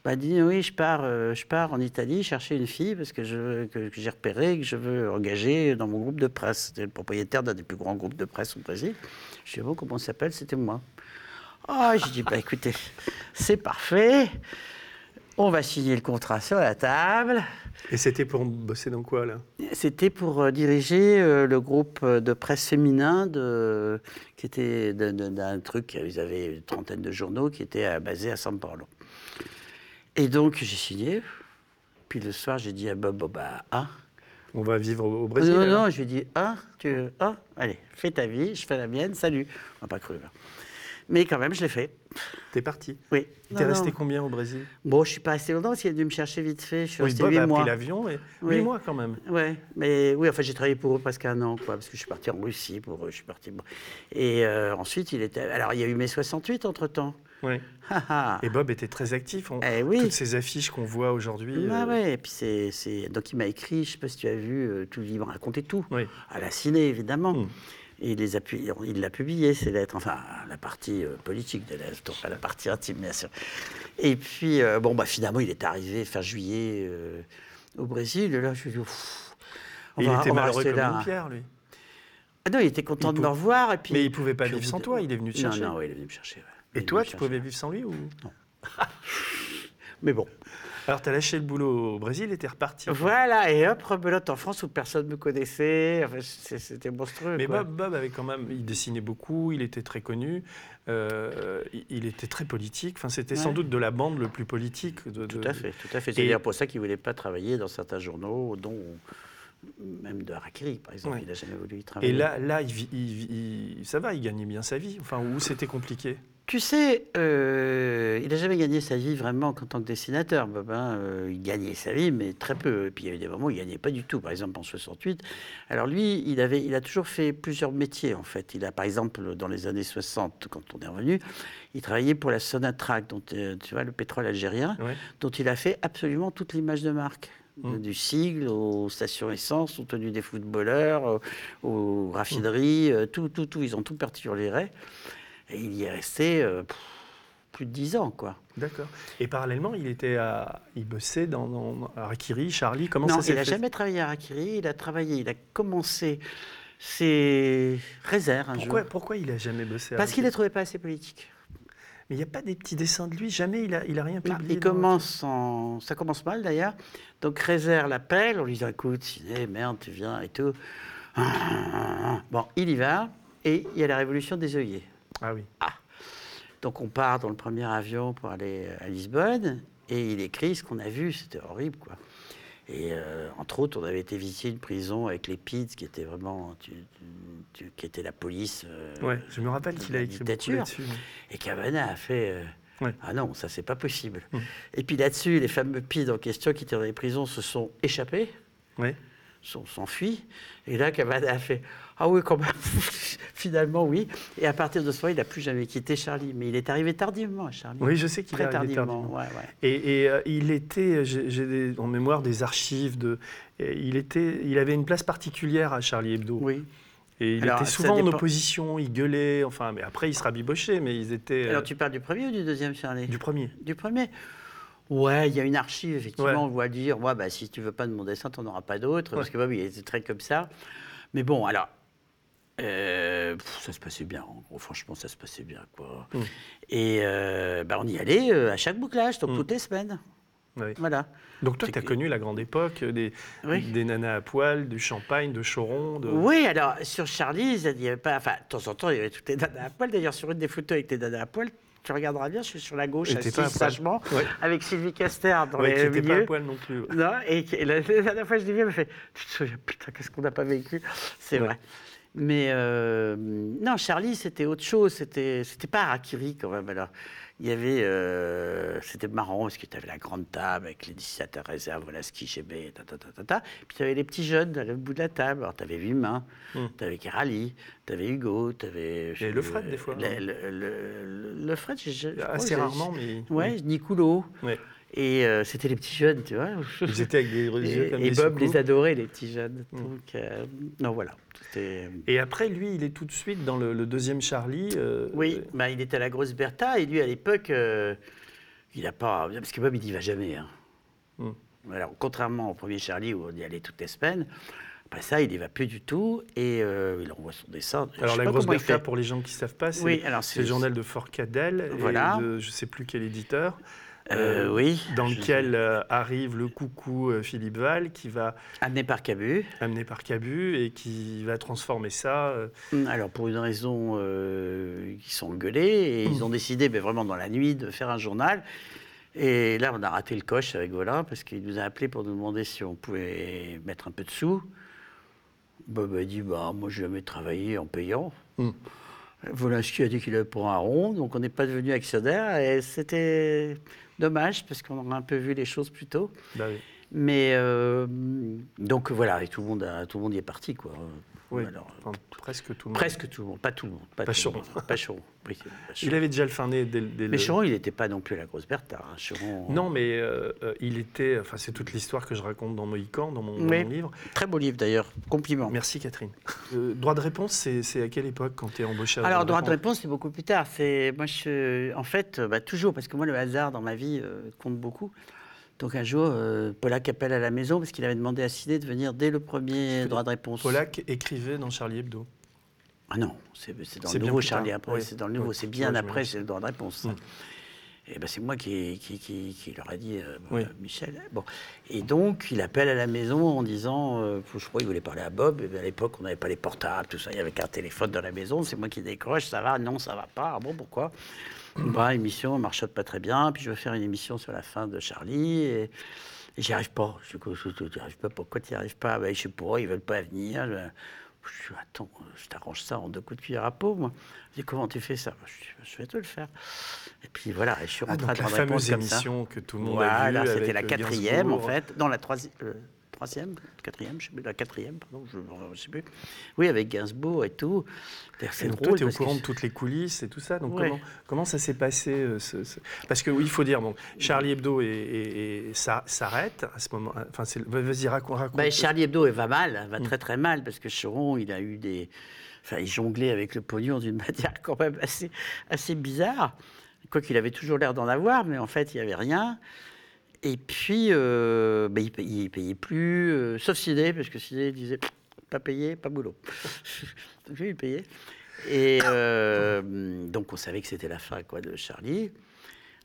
bah oui, je pars, euh, je pars en Italie chercher une fille parce que j'ai repéré que je veux engager dans mon groupe de presse. C'était le propriétaire d'un des plus grands groupes de presse au Brésil. Je dis bon, comment ça s'appelle? C'était moi. Ah, oh, j'ai dit bah écoutez, c'est parfait. On va signer le contrat sur la table. Et c'était pour bosser dans quoi, là? C'était pour euh, diriger euh, le groupe de presse féminin de, qui était d'un truc, ils avaient une trentaine de journaux qui étaient euh, basés à San Paulo. Et donc, j'ai signé. Puis le soir, j'ai dit à Bob, bah, ah. On va vivre au Brésil Non, non, je lui ai dit, ah, tu, ah, allez, fais ta vie, je fais la mienne, salut. On n'a pas cru. Là. Mais quand même, je l'ai fait. T'es parti Oui. T'es resté combien au Brésil? Bon, je suis pas resté longtemps parce qu'il a dû me chercher vite fait. Je suis resté Bob 8 a mois. pris l'avion et 8 mois quand même. Ouais, mais oui, enfin j'ai travaillé pour eux presque un an, quoi, parce que je suis parti en Russie pour eux, je suis parti. Et euh, ensuite, il était. Alors, il y a eu mai 68 entre temps. Oui. et Bob était très actif. eh oui. Toutes ces affiches qu'on voit aujourd'hui. Ah ouais, et puis c'est, donc il m'a écrit, je sais pas si tu as vu, euh, tout, il m'a raconté tout. Oui. À la ciné, évidemment. Hmm. Et il les a il l'a publié, ces lettres, enfin la partie euh, politique des lettres, pas la partie intime, bien sûr. Et puis, euh, bon, bah, finalement, il est arrivé fin juillet euh, au Brésil, et là, je lui ai dit, on il était malheureux comme une pierre, lui. Ah non, il était content de me revoir. Et puis, mais il ne pouvait pas vivre sans toi, il est venu te chercher. Non, non, il est venu me chercher. Et toi, tu pouvais vivre sans lui ou? Non. mais bon. Alors, tu as lâché le boulot au Brésil et tu es reparti. Voilà, et hop, rebelote en France où personne ne me connaissait. Enfin, C'était monstrueux. Mais Bob, Bob, avait quand même, il dessinait beaucoup, il était très connu, euh, il était très politique. Enfin, C'était sans doute de la bande le plus politique. De, tout à fait, tout à fait. C'est d'ailleurs pour ça qu'il ne voulait pas travailler dans certains journaux, dont même de Harakiri, par exemple. Il n'a jamais voulu y travailler. Et là, là il, ça va, il gagnait bien sa vie. Enfin, où c'était compliqué? Tu sais, euh, il n'a jamais gagné sa vie vraiment en tant que dessinateur. Euh, il gagnait sa vie, mais très peu. Et puis il y a eu des moments où il ne gagnait pas du tout. Par exemple, en 68. Alors lui, il, avait, il a toujours fait plusieurs métiers, en fait. Il a, par exemple, dans les années 60, quand on est revenu, il travaillait pour la Sonatrach, dont, euh, tu vois, le pétrole algérien, dont il a fait absolument toute l'image de marque. Mmh. Du sigle aux stations essence, aux tenues des footballeurs, aux, raffineries, tout, tout, tout. Ils ont tout perturbé. Et il y est resté euh, plus de dix ans, quoi. D'accord. Et parallèlement, il était à, il bossait dans, dans Harakiri, Charlie. Comment ça s'est il n'a jamais travaillé à Harakiri. Il a travaillé, il a commencé ses réserves un pourquoi, Pourquoi il n'a jamais bossé Parce qu'il ne trouvait pas assez politique. Mais il n'y a pas des petits dessins de lui, jamais il a, il a rien publié. il commence en... Ça commence mal d'ailleurs. Donc Réserve l'appelle, on lui dit écoute, merde, tu viens et tout. Bon, il y va, et il y a la révolution des œillets. Ah oui. Ah. Donc on part dans le premier avion pour aller à Lisbonne et il écrit ce qu'on a vu, c'était horrible quoi. Et euh, entre autres, on avait été visiter une prison avec les PIDS, qui était vraiment, qui était la police. Euh, ouais, je me rappelle qu'il a écrit beaucoup là-dessus. Et Cavana a fait. Euh, ah non, ça c'est pas possible. Hum. Et puis là-dessus, les fameux PIDS en question qui étaient dans les prisons se sont échappés. Ouais s'enfuit. Et là, Cavada a fait Ah oui, quand même, finalement, oui. Et à partir de ce moment, il n'a plus jamais quitté Charlie. Mais il est arrivé tardivement Charlie. Oui, je sais qu'il est arrivé tardivement. Et, euh, il était, j'ai en mémoire des archives, de, il, était, il avait une place particulière à Charlie Hebdo. Oui. Et il était souvent en opposition, il gueulait, enfin, mais après il se rabibochait, mais ils étaient. Alors tu parles du premier ou du deuxième Charlie? Du premier. Du premier. Ouais, il y a une archive, effectivement, on voit dire, ouais, bah, si tu veux pas de mon dessin, tu n'en auras pas d'autres, parce que bah, oui, il était très comme ça. Mais bon, alors, Euh, ça se passait bien, en gros, franchement, ça se passait bien. Quoi. Mm. Et euh, bah, on y allait euh, à chaque bouclage, donc Mm. toutes les semaines. Oui. Voilà. Donc toi, tu as connu la grande époque euh, des, Oui. des nanas à poil, du champagne, de choron. De... Oui, alors sur Charlie, il n'y avait pas. Enfin, de temps en temps, il y avait toutes les nanas à poil. D'ailleurs, sur une des photos avec les nanas à poil, tu regarderas bien, je suis sur la gauche, poil. sagement, Ouais. avec Sylvie Caster dans Ouais, les n'était pas à milieux. poil non plus. Non, et, la, la dernière fois, je l'ai vu, elle m'a fait Tu te souviens, putain, qu'est-ce qu'on n'a pas vécu? C'est Ouais. vrai. Mais euh, non, Charlie, c'était autre chose. C'était, c'était pas Harakiri quand même. Alors, il y avait. euh, c'était marrant parce que tu avais la grande table avec les dessinateurs réserves, voilà ce qui GB, ta, ta, ta, ta, ta. Puis tu avais les petits jeunes à l'autre bout de la table. Alors, tu avais Humain, Hmm. tu avais Kerali, tu avais Hugo, tu avais. Et le Fred, des fois, Le, hein. le, le- le Fred, je Assez rarement, mais. Ouais, Nicoulot. Ouais. Et euh, c'était les petits jeunes, tu vois. Ils étaient avec des yeux Et, comme et des Bob les adorait, les petits jeunes. Mm. Donc, euh, non, voilà. Et après, lui, il est tout de suite dans le, le deuxième Charlie. euh, Oui, bah, il était à la grosse Bertha et lui, à l'époque, il n'a pas. Parce que Bob, il n'y va jamais. hein. Mm. Alors, contrairement au premier Charlie où on y allait toutes les semaines, après ça, il n'y va plus du tout et euh, il envoie son dessin. Alors la grosse Bertha, pour les gens qui ne savent pas, c'est Oui, alors le journal de Fort Cadell, et Voilà. de je ne sais plus quel éditeur, Euh, oui. dans lequel euh, arrive le coucou euh, Philippe Val, qui va Amené par Cabu. amener par Cabu et qui va transformer ça. Hum, Alors, pour une raison, ils sont engueulés et ils ont décidé, mais vraiment dans la nuit, de faire un journal. Et là, on a raté le coche avec Volin parce qu'il nous a appelé pour nous demander si on pouvait mettre un peu de sous. Bob a dit bah, Moi, je vais jamais travailler en payant. Mm. Volinsky a dit qu'il avait pour un rond, donc on n'est pas devenu actionnaire. Et c'était dommage parce qu'on aurait un peu vu les choses plus tôt. bah oui. Mais euh, donc voilà, et tout le monde, a- tout le monde y est parti. Quoi. Oui, Alors, enfin, presque tout le monde. Presque tout le monde, pas tout le monde. Pas. Pas Choron. oui, Il avait déjà le fin nez dès, Mais le... Choron, il n'était pas non plus la grosse Bertha. hein. Choron, Non, mais euh, euh, il était. Enfin, c'est toute l'histoire que je raconte dans Mohican, dans mon, dans Oui. mon livre. Très beau livre d'ailleurs. Compliment. Merci Catherine. Euh, droit de réponse, c'est à quelle époque quand tu es embauché à Alors, droit de réponse, c'est beaucoup plus tard. Moi, je, en fait, bah, toujours, parce que moi, le hasard dans ma vie euh, compte beaucoup. Donc un jour, euh, Polak appelle à la maison parce qu'il avait demandé à Ciné de venir dès le premier droit de réponse. Polak écrivait dans Charlie Hebdo. Ah non, c'est dans le nouveau Charlie après, c'est dans le nouveau, c'est bien après, c'est le droit de réponse. Et ben c'est moi qui, qui, qui- qui leur ai dit, euh, Oui. euh, Michel. Bon. Et donc, il appelle à la maison en disant, euh, je crois qu'il voulait parler à Bob. Et à l'époque, on n'avait pas les portables, tout ça. Il y avait qu'un téléphone dans la maison. C'est moi qui décroche. Ça va? Non, ça va pas. Ah bon, pourquoi? Bah, Émission, marchote pas très bien. Puis je veux faire une émission sur la fin de Charlie. Et, et j'y arrive pas. Je n'y arrives pas. Pourquoi tu n'y arrives pas? Ben, Je sais pas, ils veulent pas venir. Je, je dis, attends, je t'arrange ça en deux coups de cuillère à peau, moi. Je dis, comment tu fais ça? Je, dis, je vais te le faire. Et puis voilà, et je suis Ah, rentré donc à la fameuse ça. émission que tout le monde a Voilà, c'était la euh, quatrième en fait. Non, la troisième. Troisième, quatrième, je sais plus, la quatrième, pardon, je ne sais plus. Oui, avec Gainsbourg et tout. C'est drôle. tu es au que courant de toutes les coulisses et tout ça. Donc Ouais. comment, comment ça s'est passé euh, ce- ce- Parce que oui, il faut dire, bon, Charlie Hebdo et, et- et ça s'arrête à ce moment. Enfin, vas-y, raconte. raconte. Bah, Charlie Hebdo va mal, va Mm. très très mal, parce que Choron, il a eu des. Enfin, il jonglait avec le pognon d'une manière quand même assez, assez bizarre. Quoi qu'il avait toujours l'air d'en avoir, mais en fait, il n'y avait rien. Et puis, euh, bah, il, payait, payait plus, euh, sauf Sidé, parce que Sidé disait pas payé, pas boulot. donc lui, il payait. Et euh, donc, on savait que c'était la fin quoi, de Charlie.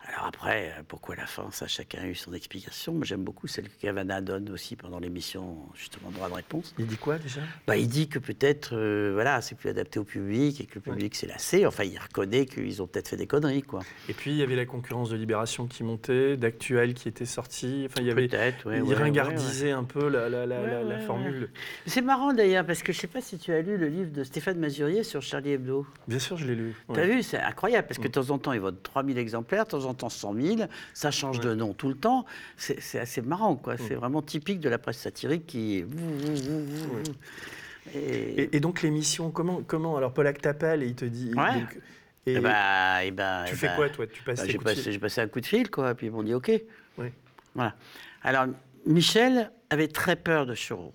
Alors après, euh, pourquoi la fin Ça, chacun a eu son explication? Moi, j'aime beaucoup celle que Cavana donne aussi pendant l'émission, justement, droit de réponse. Il dit quoi déjà? Bah, il dit que peut-être, euh, voilà, c'est plus adapté au public et que le public s'est lassé. Enfin, il reconnaît qu'ils ont peut-être fait des conneries, quoi. Et puis il y avait la concurrence de Libération qui montait, d'Actuel qui était sorti. Enfin, il y avait. Peut-être, ouais, il ouais, ringardisait un peu la, la- la- formule. C'est marrant d'ailleurs, parce que je sais pas si tu as lu le livre de Stéphane Mazurier sur Charlie Hebdo. Bien sûr, je l'ai lu. T'as Ouais. vu, c'est incroyable, parce que de temps en temps, ils votent 3000 exemplaires, de temps en temps 100 000, ça change de nom tout le temps. C'est assez marrant, quoi. C'est vraiment typique de la presse satirique qui... Et, Et, et donc l'émission, comment, comment Alors Polak t'appelle et il te dit. Ouais. donc- et Eh ben, eh ben, tu eh fais ben, quoi toi? Tu passes bah, passé, j'ai passé un coup de fil, quoi, puis ils m'ont dit OK. Oui. Voilà. Alors, Michel avait très peur de Choro,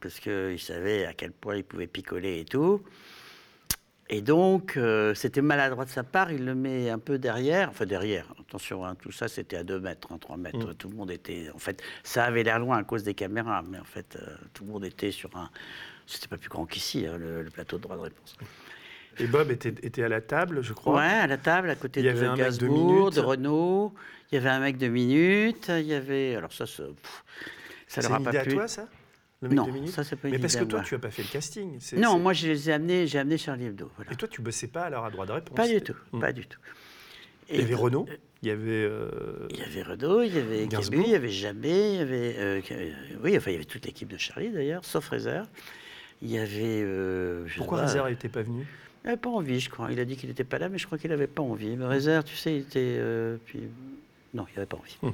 parce qu'il savait à quel point il pouvait picoler et tout. Et donc, euh, c'était maladroit de sa part, il le met un peu derrière, enfin derrière, attention, hein, tout ça c'était à 2 mètres, 3 mètres, Mm. tout le monde était, en fait, ça avait l'air loin à cause des caméras, mais en fait, euh, tout le monde était sur un, C'était pas plus grand qu'ici, hein, le, le plateau de droit de réponse. Et Bob était, était à la table, je crois. Ouais, à la table, à côté Il y de avait un mec de Gainsbourg, de Renault. Il y avait un mec de minutes. Il y avait. Alors, ça, ça, pff, ça C'est leur a une pas idée à plu. toi, ça? Le mec Non, de ça, c'est pas une Mais parce que toi, tu as pas fait le casting. Non, moi, je les ai amenés, j'ai amené Charlie Hebdo. Voilà. Et toi, tu bossais pas alors à droit de réponse Pas du tout, Hmm. pas du tout. Il y avait Renault, il y avait. euh, Il y avait Renaud, il y avait Gainsbourg. Il y avait Jamais, il y avait. euh, euh, oui, enfin, il y avait toute l'équipe de Charlie d'ailleurs, sauf Réserve. Il y avait. euh, je Pourquoi Réserve n'était pas venu? Il n'avait pas envie, je crois. Il a dit qu'il n'était pas là, mais je crois qu'il n'avait pas envie. Mais Réserve, tu sais, il était. puis... Non, il n'avait pas envie. Hmm.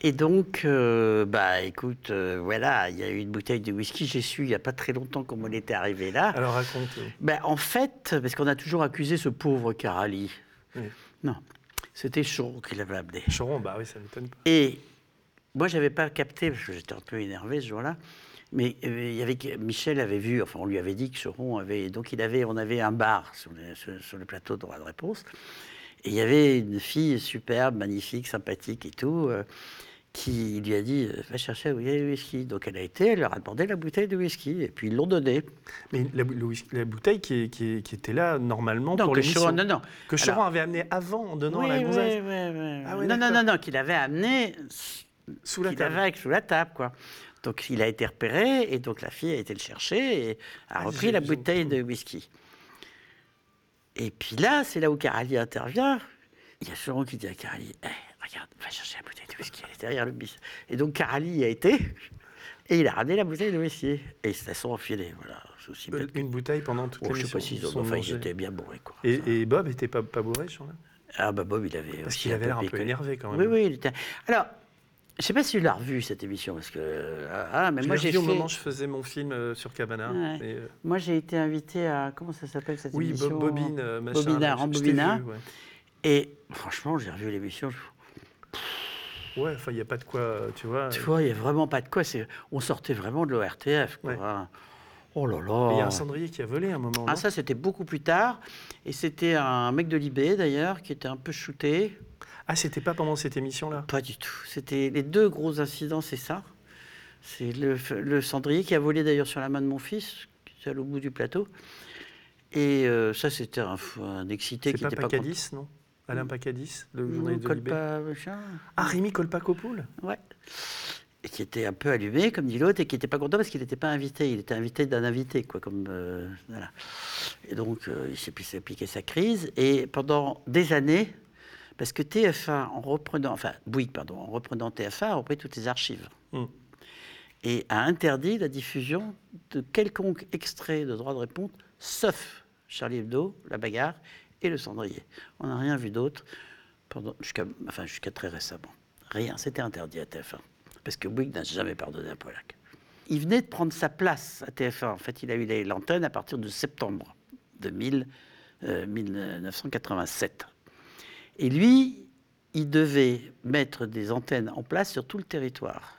Et donc, euh, bah écoute, euh, voilà, il y a eu une bouteille de whisky. J'ai su il n'y a pas très longtemps comment elle était arrivée là. Alors raconte. euh, Ben, en fait, parce qu'on a toujours accusé ce pauvre Carali. Oui. Non, c'était Choron qui l'avait amené. Choron, bah oui, ça m'étonne pas. Et moi, j'avais pas capté, parce que j'étais un peu énervé ce jour-là. Mais euh, il y avait, Michel avait vu, enfin, on lui avait dit que Choron avait. Donc, il avait, on avait un bar sur, les- sur- sur le plateau de droit de réponse. Et il y avait une fille superbe, magnifique, sympathique et tout, qui lui a dit euh, Va chercher la bouteille de whisky. Donc, elle a été, elle leur a demandé la bouteille de whisky. Et puis, ils l'ont donnée. Mais la, bouteille qui, est- qui est- qui était là normalement Non, pour que. Choron, non, non. Que Alors- avait amené avant en donnant Oui, à la gonzesse. oui, oui. Ah non, non, non, non, qu'il avait amené Sous la table. avait sous la table, quoi. Donc il a été repéré et donc la fille a été le chercher et a Ah, repris la bouteille de whisky. Et puis là, c'est là où Carali intervient. Il y a Choron qui dit à Carali Eh, Regarde, va chercher la bouteille de whisky, elle est derrière le bis. Et donc Carali y a été et il a ramené la bouteille de whisky. Et ils se sont enfilés. Voilà, aussi Euh, que- Une bouteille pendant toute Bon, je sais l'émission. pas s'ils ils ont. Enfin, ils étaient bien bourrés, quoi. Et, et Bob était pas, pas bourré, ce jour-là Ah bah Bob, il avait. Parce qu'il avait l'air un peu énervé quand même. Oui, oui, il était. Alors, je sais pas si tu l'as revu cette émission parce que ah, mais Je moi j'ai fait. au moment où je faisais mon film euh, sur Cabana. Ouais. euh, Moi j'ai été invité à comment ça s'appelle cette oui, émission? Bob Bobine, euh, machin. Bobina, là, je- je t'ai Rambobina. vu, ouais. Et franchement, j'ai revu l'émission. je- Ouais, enfin, il n'y a pas de quoi, euh, tu vois. Tu vois, il y a vraiment pas de quoi. On sortait vraiment de l'ORTF. Ouais. Oh là là. Il y a un cendrier qui a volé à un moment. Ah ça c'était beaucoup plus tard et c'était un mec de Libé d'ailleurs qui était un peu shooté. Ah, c'était pas pendant cette émission-là? Pas du tout. C'était les deux gros incidents, c'est ça. C'est le, le cendrier qui a volé d'ailleurs sur la main de mon fils, qui est à l'autre bout du plateau. Et euh, ça, c'était un, excité qui pas n'était pas Pacadis, non? Alain Pacadis, le content. journaliste de Libé. Ah, Rémi Colpacopoul Ouais. Et qui était un peu allumé, comme dit l'autre, et qui n'était pas content parce qu'il n'était pas invité. Il était invité d'un invité, quoi. Comme, euh, voilà. Et donc, euh, il s'est pu s'appliquer sa crise. Et pendant des années, parce que TF1, en reprenant, enfin, Bouygues, pardon, en reprenant TF1, a repris toutes les archives. Hmm. Et a interdit la diffusion de quelconque extrait de droit de réponse, sauf Charlie Hebdo, La Bagarre et Le Cendrier. On n'a rien vu d'autre jusqu'à, enfin, très récemment. Rien, c'était interdit à TF1. Parce que Bouygues n'a jamais pardonné à Pollack. Il venait de prendre sa place à TF1. En fait, il a eu l'antenne à partir de septembre de 1000, euh, 1987. Et lui, il devait mettre des antennes en place sur tout le territoire.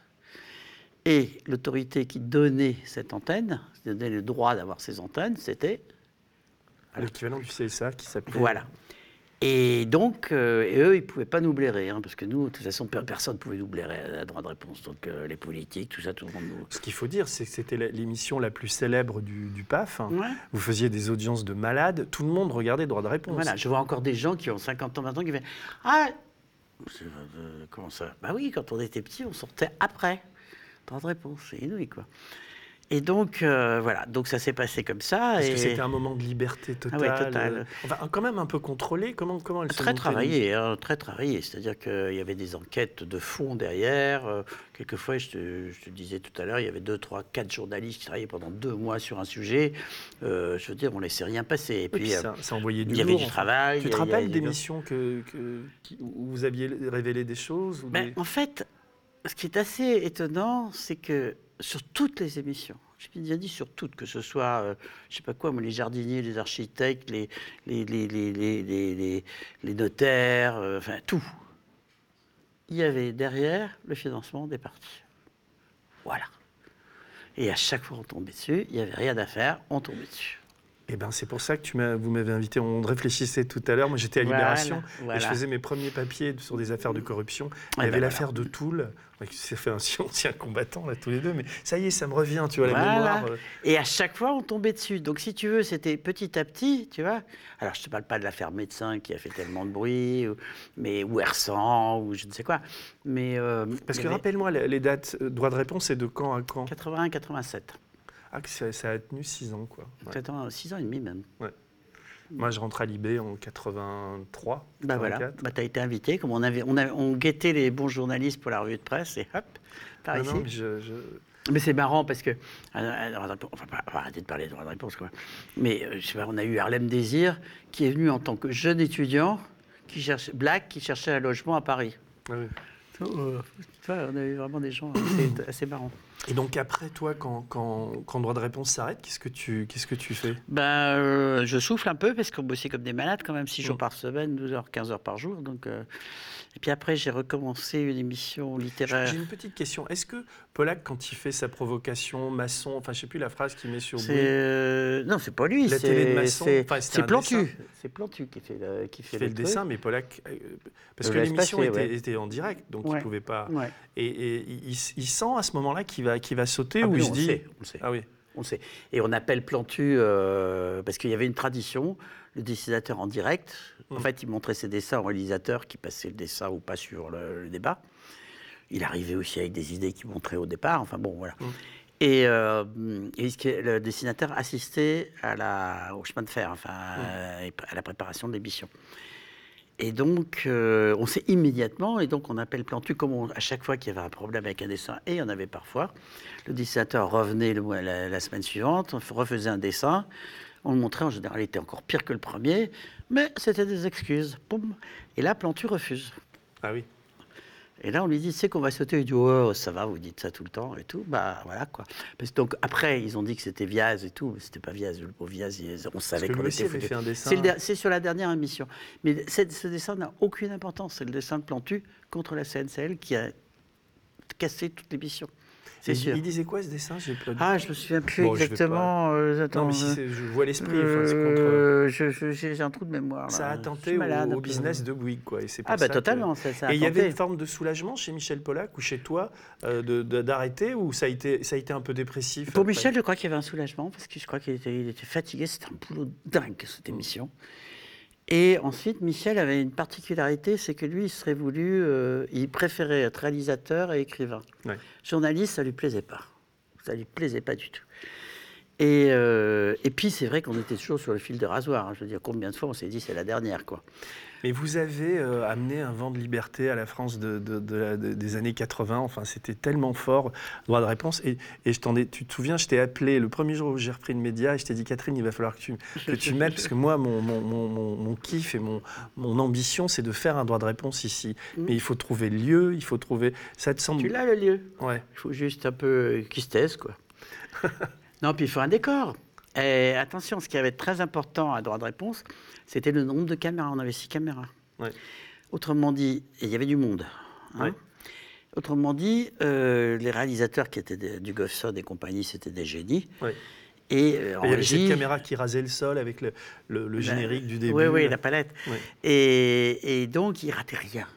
Et l'autorité qui donnait cette antenne, qui donnait le droit d'avoir ces antennes, c'était L'équivalent du CSA qui s'appelait. voilà. Et donc, euh, et eux, ils ne pouvaient pas nous blairer, hein, parce que nous, de toute façon, per- personne ne pouvait nous blairer à la droite de réponse. Donc, euh, les politiques, tout ça, tout le monde nous. Ce qu'il faut dire, c'est que c'était l'émission la plus célèbre du, du PAF. Ouais. Vous faisiez des audiences de malades. Tout le monde regardait droit de réponse. Voilà, je vois encore des gens qui ont 50 ans maintenant qui font Ah euh, Comment ça? Bah oui, quand on était petit, on sortait après. Droit de réponse, c'est inouï, quoi. Et donc, euh, voilà, donc ça s'est passé comme ça. Parce et que c'était un moment de liberté totale. Ah ouais, totale. euh, Enfin, quand même un peu contrôlé. Comment, comment elle Très travaillé, hein, très travaillé. C'est-à-dire qu'il y avait des enquêtes de fond derrière. Euh, quelquefois, je te, je te disais tout à l'heure, il y avait deux, trois, quatre journalistes qui travaillaient pendant deux mois sur un sujet. Euh, je veux dire, on ne laissait rien passer. Et Et puis, euh, ça, ça envoyait du il y avait du travail. Tu te rappelles que, que- qui- où vous aviez révélé des choses ou Ben, des- En fait, ce qui est assez étonnant, c'est que sur toutes les émissions, j'ai bien dit sur toutes, que ce soit, euh, je sais pas quoi, les jardiniers, les architectes, les, les, les- les- les notaires, euh, enfin tout, il y avait derrière le financement des partis. Voilà. Et à chaque fois on tombait dessus, il n'y avait rien à faire, on tombait dessus. Et ben c'est pour ça que tu m'as, vous m'avez invité. On réfléchissait tout à l'heure. Moi, j'étais à Libération voilà. et je faisais mes premiers papiers sur des affaires de corruption. Il y ben avait voilà. l'affaire de Toul. S'est fait un si ancien combattant là tous les deux. Mais ça y est, ça me revient. Tu vois la mémoire. euh, Et à chaque fois, on tombait dessus. Donc, si tu veux, c'était petit à petit, tu vois. Alors, je te parle pas de l'affaire médecin qui a fait tellement de bruit, ou, mais ou R100 ou je ne sais quoi. Mais euh, Parce que avait rappelle-moi les dates. euh, Droit de réponse, c'est de quand à quand? 81, 87. Ah, que ça, ça a tenu six ans quoi. Ouais. 6 ans et demi même. Moi, je rentre à Libé en 83. Bah voilà, 84. bah, tu as été invité. Comme on, avait, on, a- on guettait les bons journalistes pour la revue de presse, et hop, par Non, ici. non, mais je- Mais c'est marrant parce que. euh, pas- on va arrêter de parler de droit de réponse, quoi. Mais euh, je sais pas, on a eu Harlem Désir qui est venu en tant que jeune étudiant, qui cherchait, black, qui cherchait un logement à Paris. Ah oui. Euh, tu vois, on a eu vraiment des gens assez, assez marrants. Et donc après, toi, quand, quand, quand le droit de réponse s'arrête, qu'est-ce que tu, qu'est-ce que tu fais? Ben, euh, je souffle un peu parce qu'on bossait comme des malades quand même, 6 jours Mm. par semaine, 12 heures, 15 heures par jour. Donc, euh, Et puis après, j'ai recommencé une émission littéraire. J'ai une petite question. Est-ce que Pollack, quand il fait sa provocation, maçon, enfin, je sais plus la phrase qu'il met sur euh, non, c'est pas lui. La télé de Masson, c'est enfin, Plantu. C'est Plantu qui fait le, qui qui fait fait le dessin, mais Pollack, euh, parce que l'émission était, ouais. était en direct, donc il Ouais. pouvait pas. Ouais. Et, et il, il sent à ce moment-là qu'il va, qu'il va sauter Ah, ou il se dit sait, on le sait. ah oui, On sait. Et on appelle Plantu euh, parce qu'il y avait une tradition. Le dessinateur en direct, en Mm. fait, il montrait ses dessins au réalisateur qui passait le dessin ou pas sur le, le débat. Il arrivait aussi avec des idées qu'il montrait au départ. Enfin bon, voilà. Mm. Et, euh, et le dessinateur assistait à la, au chemin de fer, enfin, Mm. euh, à la préparation de l'émission. Et donc, euh, on sait immédiatement, et donc on appelle Plantu, comme on- à chaque fois qu'il y avait un problème avec un dessin, et il y en avait parfois, le dessinateur revenait le la, la semaine suivante, refaisait un dessin, on le montrait, en général, il était encore pire que le premier, mais c'était des excuses. Poum. Et là, Plantu refuse. ah oui. Et là, on lui dit, c'est qu'on va sauter. Il dit, oh, ça va, vous dites ça tout le temps et tout. Bah voilà quoi. Parce que donc après, ils ont dit que c'était Viaz et tout, mais c'était pas Viaz. Le pauvre Viaz, on savait qu'on était fait un dessin. C'est sur la dernière émission. Mais ce dessin n'a aucune importance. C'est le dessin de Plantu contre la CNCL qui a cassé toute l'émission. C'est Et sûr. Il disait quoi ce dessin Ah, je me souviens plus Bon, exactement. euh, attends, Non, mais si euh, je vois l'esprit. enfin, c'est contre- euh, je- je- J'ai un trou de mémoire. Ça là. a tenté malade au, business de Bouygues, quoi. Et c'est pour Ah bah ça que- totalement. Ça, ça a Et il y avait une forme de soulagement chez Michel Pollack ou chez toi euh, de- de- d'arrêter ou ça a été ça a été un peu dépressif Pour après Michel, je crois qu'il y avait un soulagement parce que je crois qu'il était, il était fatigué. C'était un boulot dingue, cette émission. Et ensuite, Michel avait une particularité, c'est que lui, il serait voulu, euh, il préférait être réalisateur et écrivain. Ouais. Journaliste, ça lui plaisait pas. Ça lui plaisait pas du tout. Et, euh, et puis, c'est vrai qu'on était toujours sur le fil de rasoir. hein. Je veux dire, combien de fois on s'est dit c'est la dernière, quoi. Mais vous avez euh, amené un vent de liberté à la France de, de- de la- de- des années 80. Enfin, c'était tellement fort, droit de réponse. Et, et je t'en ai, tu te souviens, je t'ai appelé le premier jour où j'ai repris le média et je t'ai dit, Catherine, il va falloir que tu, que tu m'aides parce que moi, mon, mon, mon, mon- kiff et mon, mon ambition, c'est de faire un droit de réponse ici. Mais il faut trouver le lieu, il faut trouver. Ça te semble. Tu l'as, le lieu Ouais. Il faut juste un peu qu'il se taise, quoi. non, puis il faut un décor. Et attention, ce qui avait très important à droit de réponse, c'était le nombre de caméras. On avait six caméras. Ouais. Autrement dit, et il y avait du monde. hein. Ouais. Autrement dit, euh, les réalisateurs qui étaient des- du Goffson et compagnie, c'était des génies. Ouais. Et euh, en Il y avait cette caméra qui rasait le sol avec le, le- le générique du début. Oui, oui, la palette. Et, et donc, il ratait rien.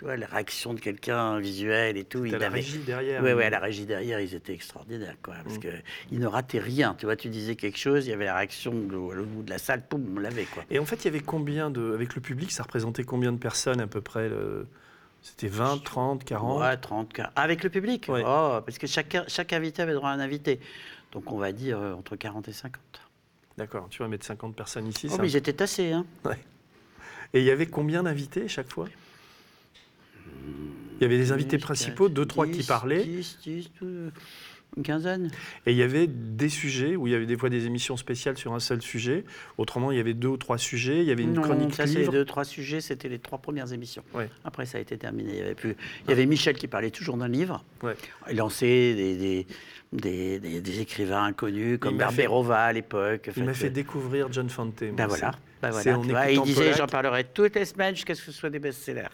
Tu vois, la réaction de quelqu'un visuel et tout. Il la avait- régie derrière. Oui, ouais, la régie derrière, ils étaient extraordinaires, quoi, parce que ils ne rataient rien. Tu vois, tu disais quelque chose, il y avait la réaction de, au bout de la salle, poum, on l'avait, quoi. Et en fait, il y avait combien de. Avec le public, ça représentait combien de personnes à peu près le- C'était 20, 30, 40 Ouais, 30, 40. Avec le public? Ouais. Oh, parce que chaque, chaque invité avait droit à un invité. Donc, on va dire euh, entre 40 et 50. D'accord, tu vas mettre 50 personnes ici. Oh, mais ils étaient tassés, hein. Et il y avait combien d'invités chaque fois? Il y avait des invités principaux, deux, trois qui 10, parlaient, 10, 10, une quinzaine. et il y avait des sujets où il y avait des fois des émissions spéciales sur un seul sujet. Autrement, il y avait deux ou trois sujets. Il y avait une non, chronique ça, c'est les livre. deux, trois sujets, c'était les trois premières émissions. Ouais. Après, ça a été terminé. Il y avait, plus... il y avait Michel qui parlait toujours d'un livre. Ouais. Il lançait des, des, des, des- des écrivains inconnus comme Berberova à l'époque. Il m'a Fait, fait euh, découvrir John Fante. Ben voilà. Ben voilà vois, et il disait j'en parlerai toutes les semaines jusqu'à ce que ce soit des best-sellers.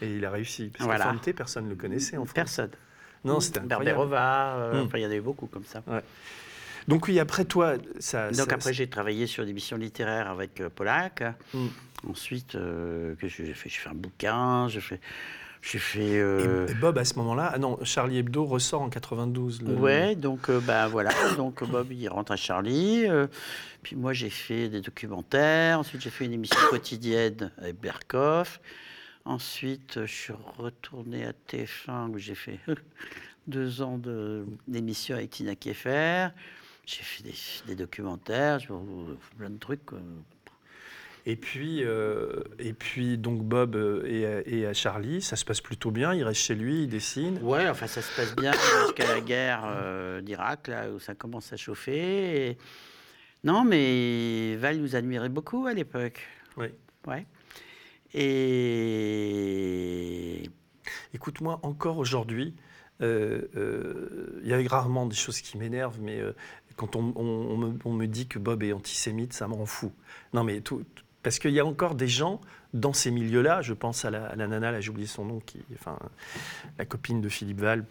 Et il a réussi. Parce Voilà. que Fante, personne ne le connaissait en France. Personne. Non, c'était. Berberova, euh, Mm. enfin, il y en avait beaucoup comme ça. Donc oui, après toi, ça. Donc ça- après, j'ai travaillé sur des missions littéraires avec euh, Pollack. Mm. Ensuite, euh, qu'est-ce que j'ai fait? J'ai fait un bouquin, j'ai fait... J'ai fait... Et, euh, et Bob, à ce moment-là, ah non, Charlie Hebdo ressort en 92. le- Ouais, donc euh, bah, voilà, donc Bob il rentre à Charlie, euh, puis moi j'ai fait des documentaires, ensuite j'ai fait une émission quotidienne avec Berkoff, ensuite je suis retourné à TF1 où j'ai fait deux ans de- d'émission avec Tina Kieffer, j'ai fait des, des documentaires, plein de trucs. quoi. Et puis, euh, et puis donc Bob euh, à- est à Charlie, ça se passe plutôt bien, il reste chez lui, il dessine. Ouais, enfin ça se passe bien jusqu'à la guerre euh, d'Irak, là où ça commence à chauffer. et- Non, mais Val nous admirait beaucoup à l'époque. Oui. Ouais. Et Écoute-moi, encore aujourd'hui, euh, euh, il y a rarement des choses qui m'énervent, mais euh, quand on, on- on me, on me dit que Bob est antisémite, ça me rend fou. Non, mais tout- parce qu'il y a encore des gens dans ces milieux-là, je pense à la, à la nana, là j'ai oublié son nom, qui, enfin, la copine de Philippe Val.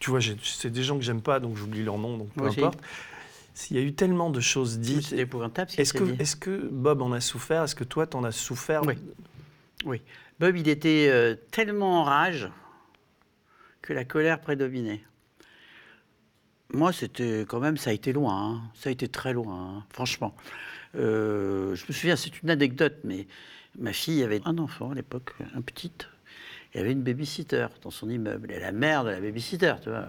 Tu vois, c'est des gens que j'aime pas, donc j'oublie leur nom, donc peu Moi importe. Il y a eu tellement de choses dites. c'est épouvantable Est-ce s'est que, dit. est que Bob en a souffert? Est-ce que toi, t'en as souffert? Oui. Oui. Bob, il était euh, tellement en rage que la colère prédominait. Moi, c'était quand même, ça a été loin. hein. Ça a été très loin, hein, franchement. Euh, je me souviens, c'est une anecdote, mais ma fille avait un enfant à l'époque, un petit. Il y avait une babysitter dans son immeuble. Et la mère de la babysitter, tu vois,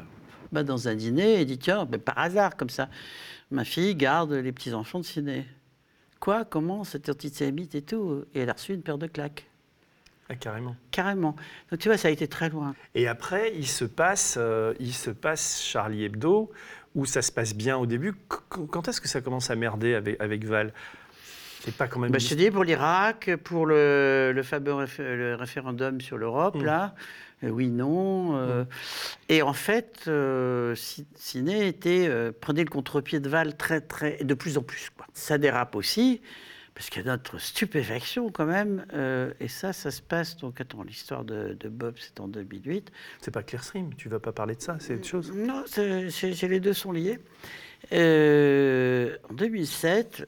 va dans un dîner et dit Tiens, ben, par hasard, comme ça, ma fille garde les petits-enfants de ciné. Quoi Comment C'est antisémite et tout? Et elle a reçu une paire de claques. Ah, carrément. Carrément. Donc tu vois, ça a été très loin. Et après, il se passe, euh, il se passe Charlie Hebdo, où ça se passe bien au début. Qu- qu- Quand est-ce que ça commence à merder avec, avec Val? C'est pas quand même. Bah, je te dis, pour l'Irak, pour le, le fameux réf- le référendum sur l'Europe, Mm. là, euh, oui, non. euh, Et en fait, euh, Ciné était, euh, prenait le contre-pied de Val très, très, de plus en plus. Quoi. Ça dérape aussi, parce qu'il y a notre stupéfaction quand même. euh, et ça, ça se passe, donc attends, l'histoire de, de Bob, c'est en 2008. C'est pas Clearstream, tu vas pas parler de ça, c'est autre chose. Non, c'est- les deux sont liés. Euh, en 2007,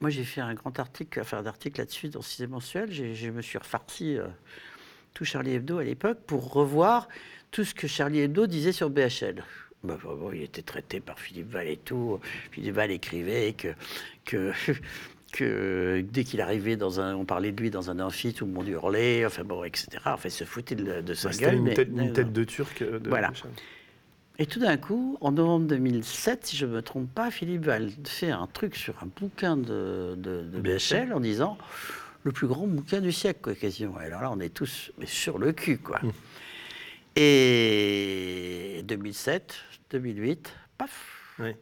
moi j'ai fait un grand article, enfin d'article là-dessus dans Ciné Mensuel. Je me suis refarci euh, tout Charlie Hebdo à l'époque pour revoir tout ce que Charlie Hebdo disait sur BHL. Bah, bah, bon, il était traité par Philippe Val et tout. Philippe Val écrivait que, que, que dès qu'il arrivait dans un, on parlait de lui dans un amphi, tout le monde hurlait, enfin bon, etc. Enfin, il se foutait de, de sa gueule. une, mais- tête, une tête de Turc. euh, De, Voilà. et tout d'un coup, en novembre 2007, si je ne me trompe pas, Philippe Val fait un truc sur un bouquin de, de, de BHL en disant le plus grand bouquin du siècle, quoi, quasiment. Et alors là, on est tous mais sur le cul, quoi. Mmh. Et 2007, 2008, paf, Ouais.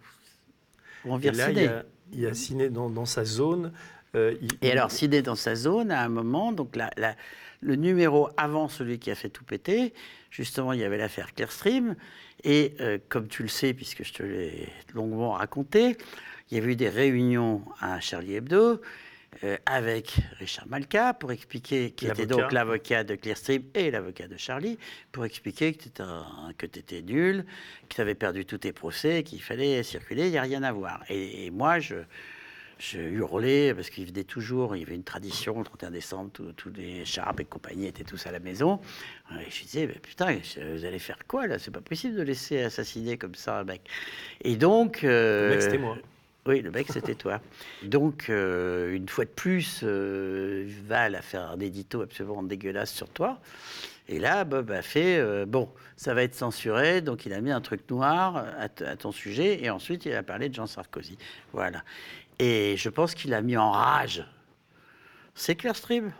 on vient là, il y a, a Ciné dans, dans sa zone. euh, il- Et il- alors, Sidé dans sa zone, à un moment, donc la- la- le numéro avant celui qui a fait tout péter, justement, il y avait l'affaire Clearstream. Et euh, comme tu le sais, puisque je te l'ai longuement raconté, il y avait eu des réunions à Charlie Hebdo euh, avec Richard Malka pour expliquer, qui était donc l'avocat de Clearstream et l'avocat de Charlie, pour expliquer que tu étais, nul, que tu avais perdu tous tes procès, qu'il fallait circuler, il n'y a rien à voir. Et, et moi, je, je hurlais parce qu'il venait toujours, il y avait une tradition, le 31 décembre, tous- les Sharp et compagnie étaient tous à la maison. Et je disais, mais putain, vous allez faire quoi là? C'est pas possible de laisser assassiner comme ça un mec. Et donc. Le mec, c'était moi. Oui, le mec, c'était toi. Donc, euh, une fois de plus, euh, Val a fait un édito absolument dégueulasse sur toi. Et là, Bob a fait, euh, bon, ça va être censuré, donc il a mis un truc noir à, ton sujet, et ensuite il a parlé de Jean Sarkozy. Voilà. Et je pense qu'il a mis en rage. C'est Clearstream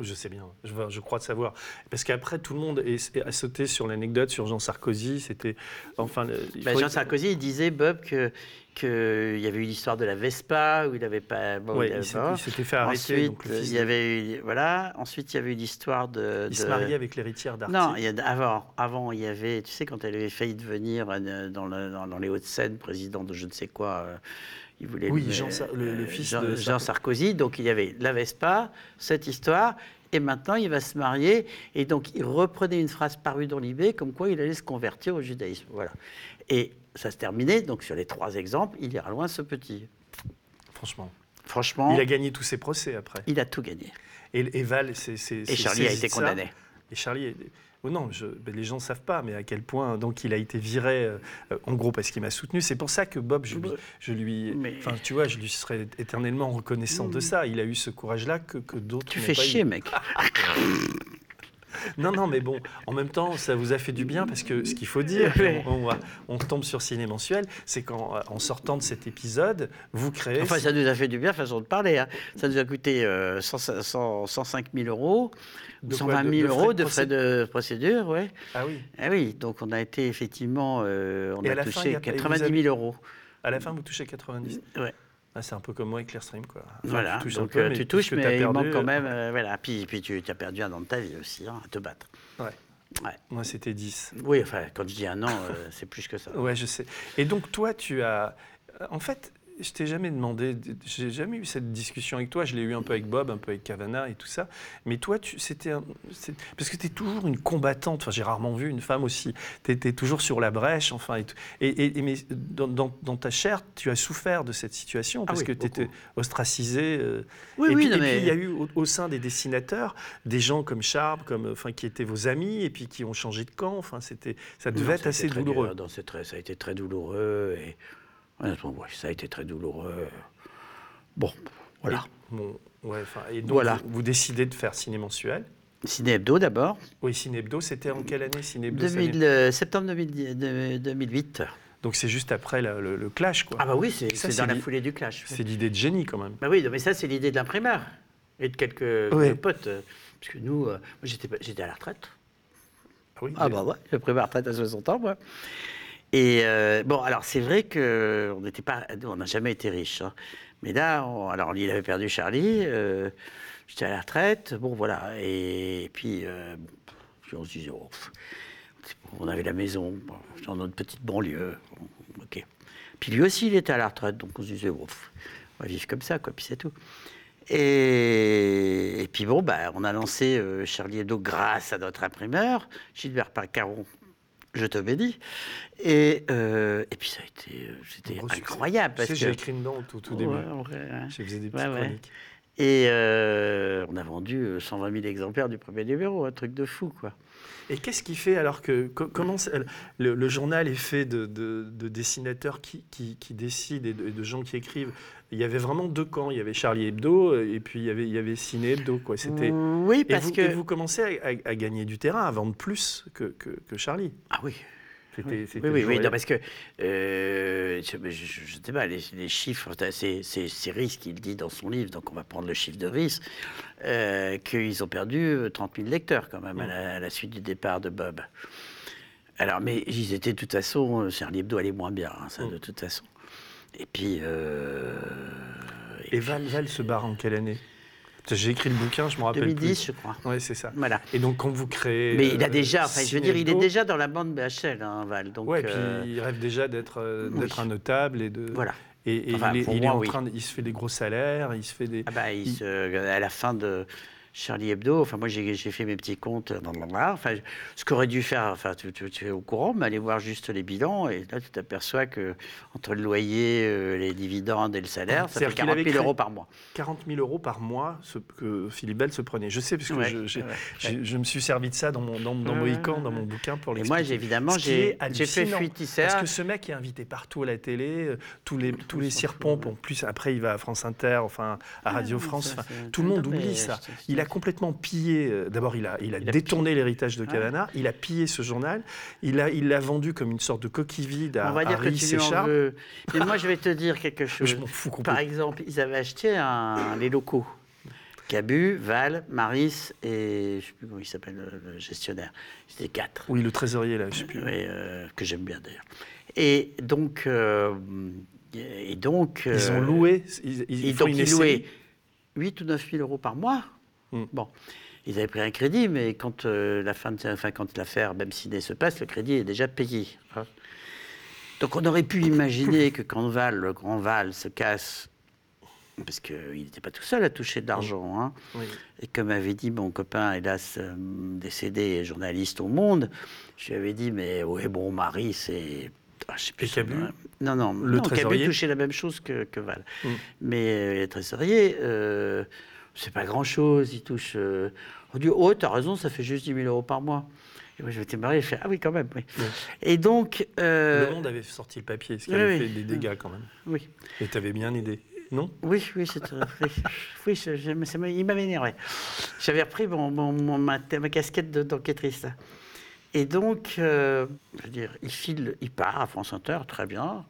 Je sais bien, je, crois de savoir. Parce qu'après, tout le monde a sauté sur l'anecdote sur Jean Sarkozy. C'était. Enfin, Bah, Jean Sarkozy, il disait, Bob, que qu'il y avait eu l'histoire de la Vespa, où il n'avait pas... bon, Ouais, il s'était fait arrêter. Ensuite, donc il y avait eu, voilà. Ensuite, il y avait eu l'histoire de. il se mariait avec l'héritière d'Arty. Non, il y a, avant, avant, il y avait, tu sais, quand elle avait failli devenir euh, dans, le- dans- dans les Hauts-de-Seine, président de je ne sais quoi, euh, il voulait. Oui, Jean le- le euh, fils Jean, de Jean Sarko- Sarkozy. Donc il y avait la Vespa, cette histoire, et maintenant il va se marier, et donc il reprenait une phrase parue dans l'IB, comme quoi il allait se convertir au judaïsme. Voilà. Et ça se terminait. Donc sur les trois exemples, il ira loin ce petit. Franchement. Franchement, Il a gagné tous ses procès après. il a tout gagné. Et, et Val, c'est. Et Charlie a été ça. condamné. Et Charlie, est- oh non, je- ben, les gens ne savent pas, mais à quel point donc il a été viré, euh, en gros parce qu'il m'a soutenu. C'est pour ça que Bob, je lui, je lui, enfin, tu vois, je lui serais éternellement reconnaissant de ça. Il a eu ce courage-là que, que d'autres. Tu fais pas eu. chier, mec. Non, non, mais bon, en même temps, ça vous a fait du bien parce que ce qu'il faut dire, on, on va- on tombe sur Ciné Mensuel, c'est qu'en en sortant de cet épisode, vous créez. Enfin, ça nous a fait du bien, façon de parler. hein. Ça nous a coûté euh, 100 100 105 000 euros, De quoi 120 De- 000 de frais euros de frais de procédure, ouais. Ah oui. Ah oui, donc on a été effectivement, euh, on Et a fin, touché y a pas- et vous 90 avez- 000 euros. À la fin, vous touchez 90. Ouais. Ah, c'est un peu comme moi avec Clearstream, quoi. Enfin, Voilà, tu touches donc peu, euh, mais tu touches, mais il perdu, manque quand euh, même. euh, voilà. Puis, puis tu as perdu un an de ta vie aussi, hein, à te battre. Ouais. Ouais. Moi, c'était 10. Oui, enfin, quand je dis un an, euh, c'est plus que ça. Ouais, je sais. Et donc, toi, tu as. En fait, je t'ai jamais demandé. J'ai jamais eu cette discussion avec toi. Je l'ai eu un peu avec Bob, un peu avec Cavana et tout ça. Mais toi, tu, c'était. un- Parce que tu es toujours une combattante. Enfin, j'ai rarement vu une femme aussi. Tu étais toujours sur la brèche. Enfin, et, tout. et, et- et mais dans, dans- dans ta chair, tu as souffert de cette situation parce Ah oui, que tu étais ostracisé. euh, Oui, et oui, puis, mais- il y a eu au, au sein des dessinateurs des gens comme Charb, comme, enfin, qui étaient vos amis et puis qui ont changé de camp. Enfin, c'était, ça devait Non, être assez douloureux. dur. Non, c'est très- ça a été très douloureux. Et honnêtement, ouais, ça a été très douloureux. Bon, voilà. Bon, ouais, et donc, Voilà. vous, vous décidez de faire ciné mensuel. Ciné Hebdo d'abord. Oui, Ciné Hebdo, c'était en quelle année Ciné Hebdo, ça 2000, n'est- euh, septembre 2010 de- 2008. Donc c'est juste après la- le, le clash, quoi. Ah bah oui, c'est dans la foulée du clash. C'est l'idée de génie, quand même. Bah oui, mais ça, c'est l'idée de l'imprimeur et de quelques, potes. euh, Parce que nous, euh, j'étais à la retraite. Ah oui, Ah bah ouais, j'ai pris ma retraite à 60 ans, moi. Et euh, bon, alors c'est vrai que on n'était pas, nous, on n'a jamais été riches. hein. Mais là, alors il avait perdu Charlie, euh, j'étais à la retraite, bon voilà. Et, puis, euh, puis on se disait, oh, on avait la maison dans notre petite banlieue, ok. Puis lui aussi, il était à la retraite, donc on se disait, pff, on va vivre comme ça, quoi, puis c'est tout. Et, et puis bon, bah, on a lancé euh, Charlie Hebdo grâce à notre imprimeur, Gilbert Pacaron, je te bénis. Et, euh, et puis ça a été, euh, c'était incroyable. Tu Parce sais, que, j'ai écrit dedans au tout, début. Ouais, ouais, ouais. J'ai faisais des petites chroniques. Et euh, on a vendu euh, 120 000 exemplaires du premier numéro, un truc de fou, quoi. Et qu'est-ce qui fait alors que co- comment le, le journal est fait de, de- de dessinateurs qui, qui, qui décident et de, et de gens qui écrivent? Il y avait vraiment deux camps. Il y avait Charlie Hebdo et puis il y avait, il y avait Ciné Hebdo. Quoi. C'était... Oui, Et parce vous, que... et vous commencez à, à- à gagner du terrain, à vendre plus que, que, que Charlie. Ah oui, C'était, Oui, c'était oui, non, parce que euh, je ne sais pas, les, les chiffres, c'est, c'est, c'est qui le dit dans son livre, donc on va prendre le chiffre de Riss, euh, qu'ils ont perdu euh, 30 000 lecteurs quand même à, la, à la suite du départ de Bob. Alors, mais ils étaient de toute façon, euh, Charlie Hebdo allait moins bien, hein, ça, Mm. de toute façon. Et puis. euh, Et Val, Val se barre en quelle année? J'ai écrit le bouquin, je me rappelle 2010, plus. je crois. Ouais, c'est ça. Voilà. Et donc quand vous créez. Mais il a déjà, enfin, je veux dire, il est déjà dans la bande BHL, hein,Val. Donc, Ouais, puis euh, il rêve déjà d'être, euh, oui. d'être un notable et de. voilà. Et, et Enfin, il, est, en oui. train de- il se fait des gros salaires, il se fait des. Ah bah, il Il- se- à la fin de Charlie Hebdo, enfin moi j'ai fait mes petits comptes, euh, blablabla. enfin ce qu'aurait dû faire, enfin tu, tu- tu es au courant, mais aller voir juste les bilans et là tu t'aperçois que entre le loyer, euh, les dividendes et le salaire, ça fait C'est-à-dire qu'il 40 avait 000 créé- euros par mois. 40 000 euros par mois ce, que Philippe Bell se prenait. Je sais, parce que Ouais, je, ouais, me suis servi de ça dans mon dans, dans Mohican, dans mon bouquin pour Et l'expliquer. moi évidemment j'ai fait fuite Parce que ce mec est invité partout à la télé, euh, tous les, tous les cirpompes, en plus après il va à France Inter, enfin à Radio France, enfin, tout le monde oublie ça. Il a complètement pillé, euh, d'abord il a, il a Il a détourné l'héritage de Ouais. Cavana, il a pillé ce journal, il l'a il l'a vendu comme une sorte de coquille vide à, On va dire que Riss tu. Mais moi je vais te dire quelque chose. Je m'en fous Par exemple, ils avaient acheté un- les locaux. Cabu, Val, Maris et je ne sais plus comment il s'appelle le, gestionnaire. C'était quatre. Oui, le trésorier là, je sais plus. Oui, euh, que j'aime bien d'ailleurs. Et donc, euh, et donc Ils ont euh, loué, ils, ils et font donc une ils louaient série. 8 ou 9 000 euros par mois. Mm. Bon, ils avaient pris un crédit, mais quand euh, la fin de, enfin, quand l'affaire même ciné se passe, le crédit est déjà payé. hein. Donc on aurait pu imaginer que quand Val, le grand Val, se casse, parce qu'il n'était pas tout seul à toucher de l'argent, hein, Oui. et comme avait dit mon copain, hélas euh, décédé, journaliste au Monde, je lui avais dit, mais ouais, bon, Marie, c'est ah, je sais plus nom. Non, non, Le non, trésorier touché la même chose que, que Val. Mm. Mais euh, les trésoriers, euh, c'est pas grand-chose. Ils touchent. euh, on dit, oh, t'as raison, ça fait juste 10 000 euros par mois. Et moi, je m'étais marié, je fais, ah oui, quand même. Oui. Et donc. euh, Le Monde avait sorti le papier, ce qui oui, avait oui. fait des dégâts quand même. oui. Et t'avais bien aidé, non? Oui, oui, c'est oui, oui, je- je- ça m'a- il m'avait énervé. J'avais repris mon, mon- mon- ma, ma casquette de- d'enquêtrice. Et donc, euh, je veux dire, il file, il part à France Inter, très bien.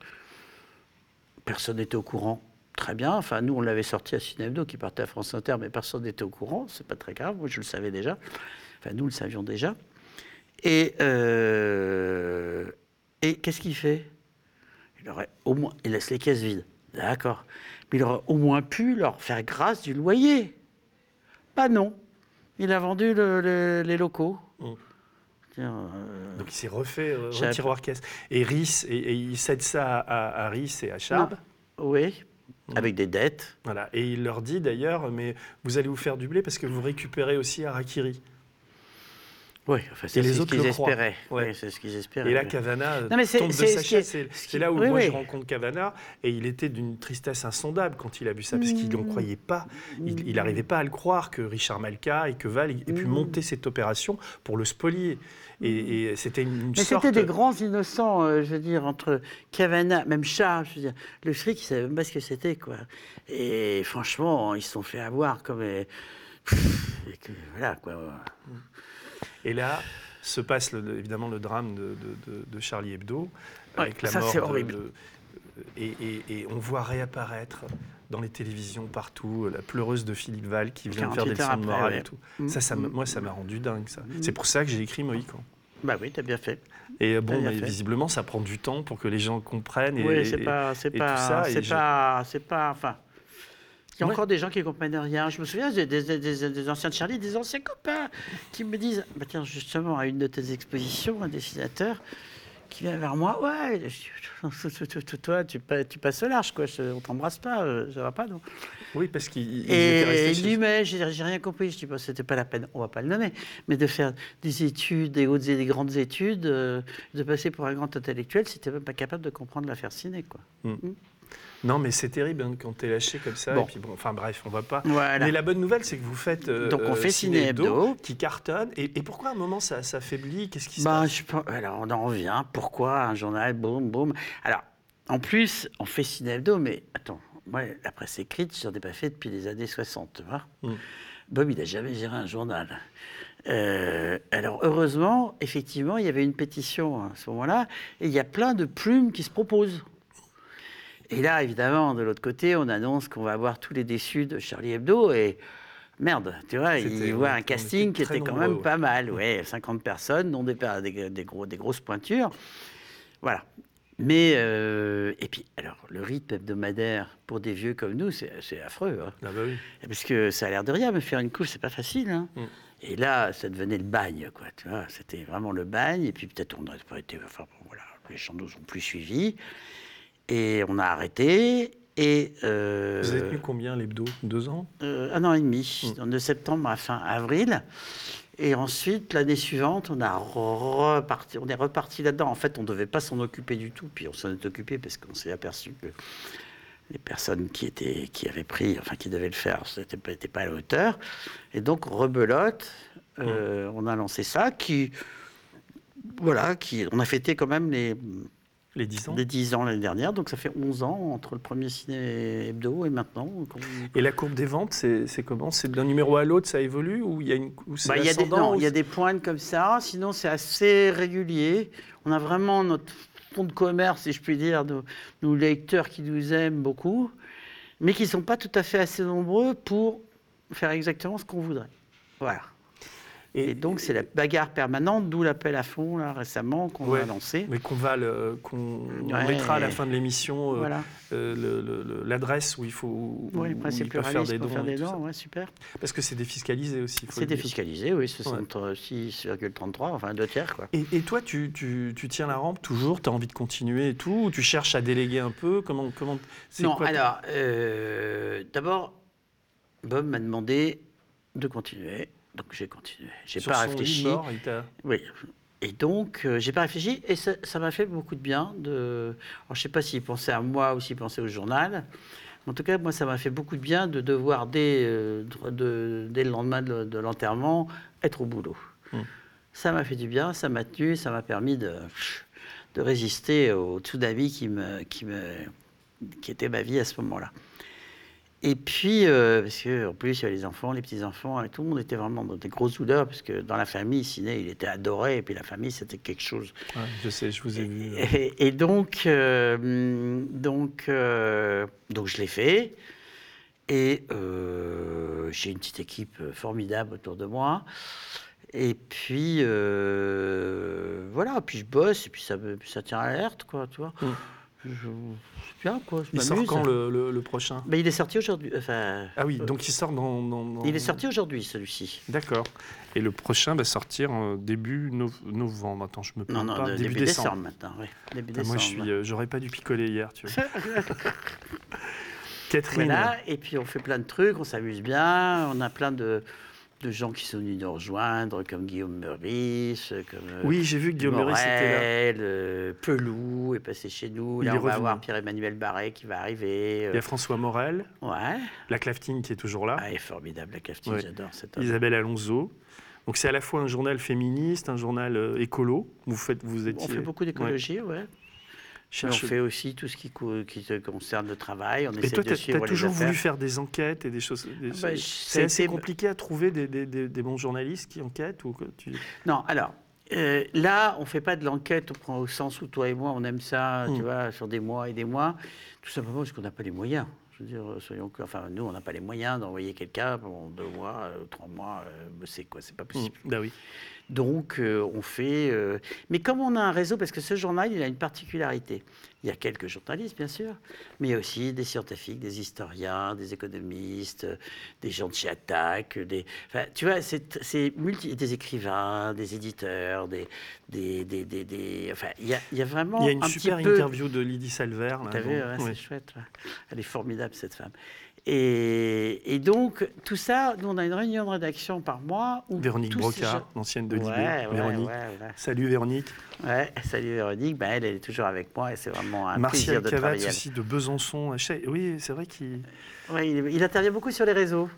Personne n'était au courant, très bien. Enfin, nous, on l'avait sorti à Ciné Hebdo qui partait à France Inter, mais personne n'était au courant. C'est pas très grave. Moi, je le savais déjà. Enfin, nous le savions déjà. Et, euh, et qu'est-ce qu'il fait? Il aurait au moins, il laisse les caisses vides, d'accord. Mais il aurait au moins pu leur faire grâce du loyer. Bah non, il a vendu le- le- les locaux. Tiens, euh, Donc il s'est refait euh, J'avais- tiroir caisse. Et Riss, et, et il cède ça à, à Riss et à Charb. oui. Avec des dettes. Voilà. Et il leur dit d'ailleurs, mais vous allez vous faire du blé parce que vous récupérez aussi Harakiri. Oui, enfin, Et c'est les ce autres qu'ils espéraient. Ouais. Oui, c'est ce qu'ils espéraient. Et là. Cavana Non, mais c'est- tombe de sa chaise. C'est ce qui- c'est là où oui, moi oui. je rencontre Cavana et il était d'une tristesse insondable quand il a vu ça parce qu'il n'en Mm. croyait pas. Il n'arrivait pas à le croire que Richard Malka et que Val aient pu Mm. monter cette opération pour le spolier. Et, et c'était une, une Mais sorte. c'était des grands innocents, euh, je veux dire, entre Cavana, même Charles, je veux dire, le fric, il savait même pas ce que c'était, quoi. Et franchement, ils se sont fait avoir comme... euh, pff, et que, voilà, quoi. Et là se passe le- évidemment le drame de, de- de- de Charlie Hebdo avec Ouais, la ça, mort. c'est horrible. de- et, et- et on voit réapparaître dans les télévisions partout la pleureuse de Philippe Val qui vient faire des 48 heures leçons de morale ouais. et tout. Ça, ça mm. moi, ça m'a rendu dingue. Ça. Mm. C'est pour ça que j'ai écrit Mohican. Bah oui, t'as bien fait. Et euh, bon, mais fait. visiblement, ça prend du temps pour que les gens comprennent. Et, oui, c'est pas, c'est pas, c'est pas, c'est pas, enfin. Il y a Ouais. encore des gens qui comprennent rien. Je me souviens des, des- des- des- des anciens de Charlie, des anciens copains, qui me disent, bah tiens, justement, à une de tes expositions, un dessinateur qui vient vers moi, ouais, je- toi, tu, tu passes au large, quoi. Je- on t'embrasse pas, euh, ça va pas, non Oui, parce étaient Et il dit, mais j'ai rien compris. Je dis, bah, c'était pas la peine, on va pas le nommer, mais de faire des études, des hautes et des grandes études, euh, de passer pour un grand intellectuel, si t'es même pas capable de comprendre l'affaire ciné, quoi. Non, mais c'est terrible hein, quand t'es lâché comme ça. Bon. Et puis bon, enfin bref, on va pas. Voilà. Mais la bonne nouvelle, c'est que vous faites. euh, Donc, on euh, fait Ciné Hebdo. qui cartonne. Et, et pourquoi à un moment ça s'affaiblit Qu'est-ce qui se Bah, passe? je alors, on en revient. Pourquoi un journal, boum, boum Alors, en plus, on fait Ciné Hebdo, mais attends, moi, la presse écrite, j'en ai pas fait depuis les années 60, tu vois. Mm. Bob, il n'a jamais géré un journal. Euh, alors, heureusement, effectivement, il y avait une pétition à ce moment-là, et il y a plein de plumes qui se proposent. Et là, évidemment, de l'autre côté, on annonce qu'on va avoir tous les déçus de Charlie Hebdo, et merde, tu vois, il voit un casting était qui était quand nombreux, même ouais. pas mal, ouais, 50 personnes, dont des, pa- des, des gros, des grosses pointures. Voilà. Mais, euh, et puis, alors, le rythme hebdomadaire pour des vieux comme nous, c'est affreux. hein. Ah bah oui. Parce que ça a l'air de rien, mais faire une couche, c'est pas facile. hein. Mm. Et là, ça devenait le bagne, quoi. Tu vois, c'était vraiment le bagne. Et puis peut-être on n'aurait pas été. Enfin, bon, voilà, les gens nous ont plus suivis. Et on a arrêté. Et. euh, Vous avez tenu combien l'hebdo? Deux ans? Euh, un an et demi, Mm. de septembre à fin avril. Et ensuite, l'année suivante, on, a reparti, on est reparti là-dedans. En fait, on ne devait pas s'en occuper du tout. Puis on s'en est occupé parce qu'on s'est aperçu que les personnes qui, étaient, qui avaient pris, enfin qui devaient le faire, n'étaient pas, à la hauteur. Et donc, rebelote, euh, on a lancé ça, qui. Voilà, qui, on a fêté quand même les, Les dix ans les 10 ans l'année dernière. Donc, ça fait 11 ans entre le premier ciné hebdo et maintenant. Et la courbe des ventes, c'est comment? C'est d'un numéro à l'autre, ça évolue Ou il y a une ou c'est Bah, il y a des, ascendant, non, ou il y a des pointes comme ça, sinon c'est assez régulier. On a vraiment notre fond de commerce, si je puis dire, de nos lecteurs qui nous aiment beaucoup, mais qui ne sont pas tout à fait assez nombreux pour faire exactement ce qu'on voudrait. Voilà. Et, donc c'est la bagarre permanente, d'où l'appel à fond là, récemment qu'on Ouais. a lancé. Mais qu'on va qu'on on Ouais. mettra à la fin de l'émission euh, Voilà. euh, l'adresse où il faut où, Oui, où peuvent faire des dons. faire des dons, ouais, super. Parce que c'est défiscalisé aussi. C'est défiscalisé, oui, 66,33, enfin deux tiers quoi. Et, et toi, tu, tu- tu tiens la rampe toujours Tu as envie de continuer et tout Ou tu cherches à déléguer un peu Comment, comment c'est Non, quoi alors, euh, d'abord, Bob m'a demandé de continuer, donc j'ai continué. J'ai pas réfléchi. mort, il Oui, Et donc, euh, j'ai pas réfléchi et ça m'a fait beaucoup de bien. De... Alors, je sais pas s'il pensait à moi ou s'il pensait au journal. En tout cas, moi, ça m'a fait beaucoup de bien de devoir, dès, euh, de- dès le lendemain de, de l'enterrement, être au boulot. Mm. Ça m'a fait du bien, ça m'a tenu, ça m'a permis de, de résister au tsunami qui, me, qui, me, qui était ma vie à ce moment-là. Et puis, euh, parce qu'en plus, il y avait les enfants, les petits-enfants, et tout le monde était vraiment dans des grosses douleurs, parce que dans la famille, Ciné, il était adoré, et puis la famille, c'était quelque chose. Ouais, je sais, je vous ai vu. euh. Et, et donc, euh, donc, euh, donc, je l'ai fait. Et euh, j'ai une petite équipe formidable autour de moi. Et puis, euh, voilà, puis je bosse, et puis ça, puis ça tient à l'alerte, quoi, tu vois. Mm. Je- bien, quoi, je Il sort quand le, le- le prochain? Mais il est sorti aujourd'hui. Enfin, Ah oui, euh, donc il sort dans. dans- dans- il est sorti aujourd'hui, celui-ci. D'accord. Et le prochain va sortir euh, début no- novembre. Attends, je me Non, non, pas. de- début, début, décembre. décembre. maintenant, oui. Début moi, je suis. euh, J'aurais pas dû picoler hier, tu vois. Catherine. Voilà, et puis on fait plein de trucs, on s'amuse bien, on a plein de, de gens qui sont venus nous rejoindre, comme Guillaume Meurice, comme euh, Oui, j'ai vu que Guillaume Meurice était là. Euh, Pelou est passé chez nous. Il Là, est on va avoir Pierre-Emmanuel Barret qui va arriver. Il y euh, a François Morel, Ouais, la Claftine qui est toujours là, ah, il est formidable, la Ouais. j'adore cet homme. Isabelle Alonso. Donc c'est à la fois un journal féministe, un journal euh, écolo. Vous faites, vous étiez. On fait beaucoup d'écologie, ouais. Cherche- On fait aussi tout ce qui, qui te concerne le travail. On Et essaie toi, tu as, les toujours voulu faire des enquêtes et des choses. des- Ah bah, c'est assez été- compliqué à trouver des, des- des- des bons journalistes qui enquêtent ou tu... Non, alors, euh, là, on fait pas de l'enquête, au sens où toi et moi, on aime ça, tu vois, sur des mois et des mois, tout simplement parce qu'on n'a pas les moyens. Je veux dire, soyons enfin, nous, on n'a pas les moyens d'envoyer quelqu'un pendant deux mois, euh, trois mois, euh, bosser, quoi, c'est pas possible. Bah oui. Donc, euh, on fait. euh, Mais comme on a un réseau, parce que ce journal, il a une particularité. Il y a quelques journalistes, bien sûr, mais il y a aussi des scientifiques, des historiens, des économistes, des gens de chez Attac, des. Enfin, tu vois, c'est multi... des écrivains, des éditeurs, des. des, des, des- des- Enfin, il y a, il y a vraiment. Il y a une un super peu... interview de Lydie Salver. T'as vu, ouais, c'est chouette. Elle est formidable, cette femme. Et, et donc, tout ça, nous, on a une réunion de rédaction par mois. Où Véronique ces gens- l'ancienne de Libé. ouais, Véronique. ouais, ouais. Salut Véronique. Ouais, salut Véronique, ben, elle, elle est toujours avec moi et c'est vraiment un Martial plaisir de Cavat travailler aussi de Besançon. Oui, c'est vrai qu'il il, il intervient beaucoup sur les réseaux.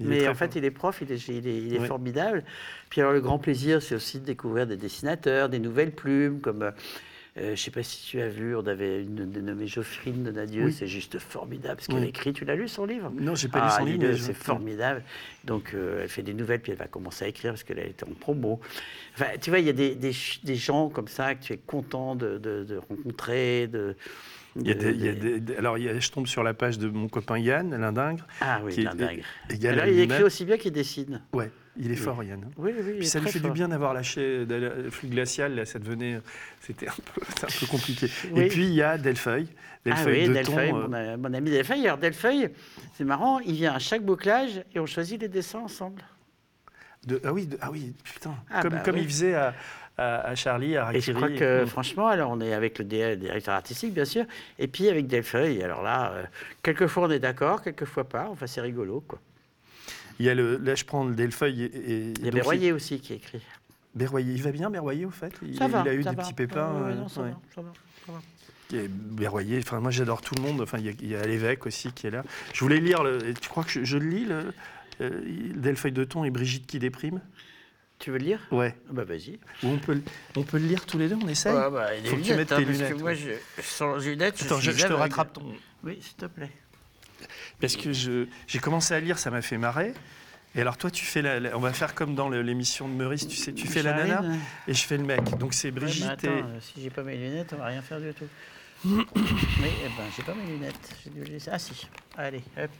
mais en fait, fort. il est prof, il est, il est- il est Ouais. formidable. Puis alors, le grand plaisir, c'est aussi de découvrir des dessinateurs, des nouvelles plumes, comme, euh, euh, je ne sais pas si tu as vu, on avait une dénommée Geoffrine de Nadieu, Oui. c'est juste formidable ce qu'elle Oui. écrit. Tu l'as lu, son livre? Non, j'ai pas lu Ah, son livre. je- c'est formidable. Donc, euh, elle fait des nouvelles, puis elle va commencer à écrire parce qu'elle été en promo. Enfin, tu vois, il y a des, des, ch- des gens comme ça que tu es content de, de- de rencontrer. De, Il y a de- des- il y a des- des- des- alors, il y a- je tombe sur la page de mon copain Yann Lindingre. Ah oui, qui est Alors, à il écrit aussi bien qu'il dessine. Ouais, il est fort, Yann. Oui, oui, Puis ça lui fait fort. du bien d'avoir lâché le flux glacial, là, ça devenait, c'était un peu, c'était un peu compliqué. Oui. Et puis il y a Delfeuille, Ah Delfeuille oui, de Delfeuille, euh, mon, ami Delfeuille. Alors, Delfeuille, c'est marrant, il vient à chaque bouclage et on choisit les dessins ensemble. de- ah oui, de- ah oui, putain, Ah comme, bah comme oui. il faisait à, à- à Charlie, à Et je Rakiri. crois que, franchement, alors on est avec le directeur artistique, bien sûr, et puis avec Delfeuille. Alors là, euh, quelquefois on est d'accord, quelquefois pas. Enfin, c'est rigolo, quoi. Il y a le, là, je prends le Delfeuille et, et- Il y a Berroyer aussi qui écrit. Berroyer, il va bien Berroyer au fait? Il, Ça va. il a eu ça des va. petits pépins. Ouais, ouais, euh, non, ça ouais. va, ça va, ça Berroyer, enfin moi j'adore tout le monde. Enfin il y a, il y a l'évêque aussi qui est là. Je voulais lire. Le, tu crois que je, je le lis le euh, Delfeuille de Thon et Brigitte qui déprime? Tu veux le lire? Ouais. Bah vas-y. Ou on peut, le- on peut le lire tous les deux. On essaye? Ah, bah, Faut que tu mettes hein, tes parce lunettes, que moi, ouais. je, sans lunettes, je Attends, suis je, je te rattrape ton. Oui, s'il te plaît. Parce que je- j'ai commencé à lire, ça m'a fait marrer. Et alors toi, tu fais la, la- on va faire comme dans l'émission de Meurice, tu sais, tu fais la nana et je fais le mec. Donc c'est Ouais, mais Brigitte attends, et euh, si j'ai pas mes lunettes, on va rien faire du tout. Mais eh ben, j'ai pas mes lunettes. Dû les. Ah si. Allez, hop.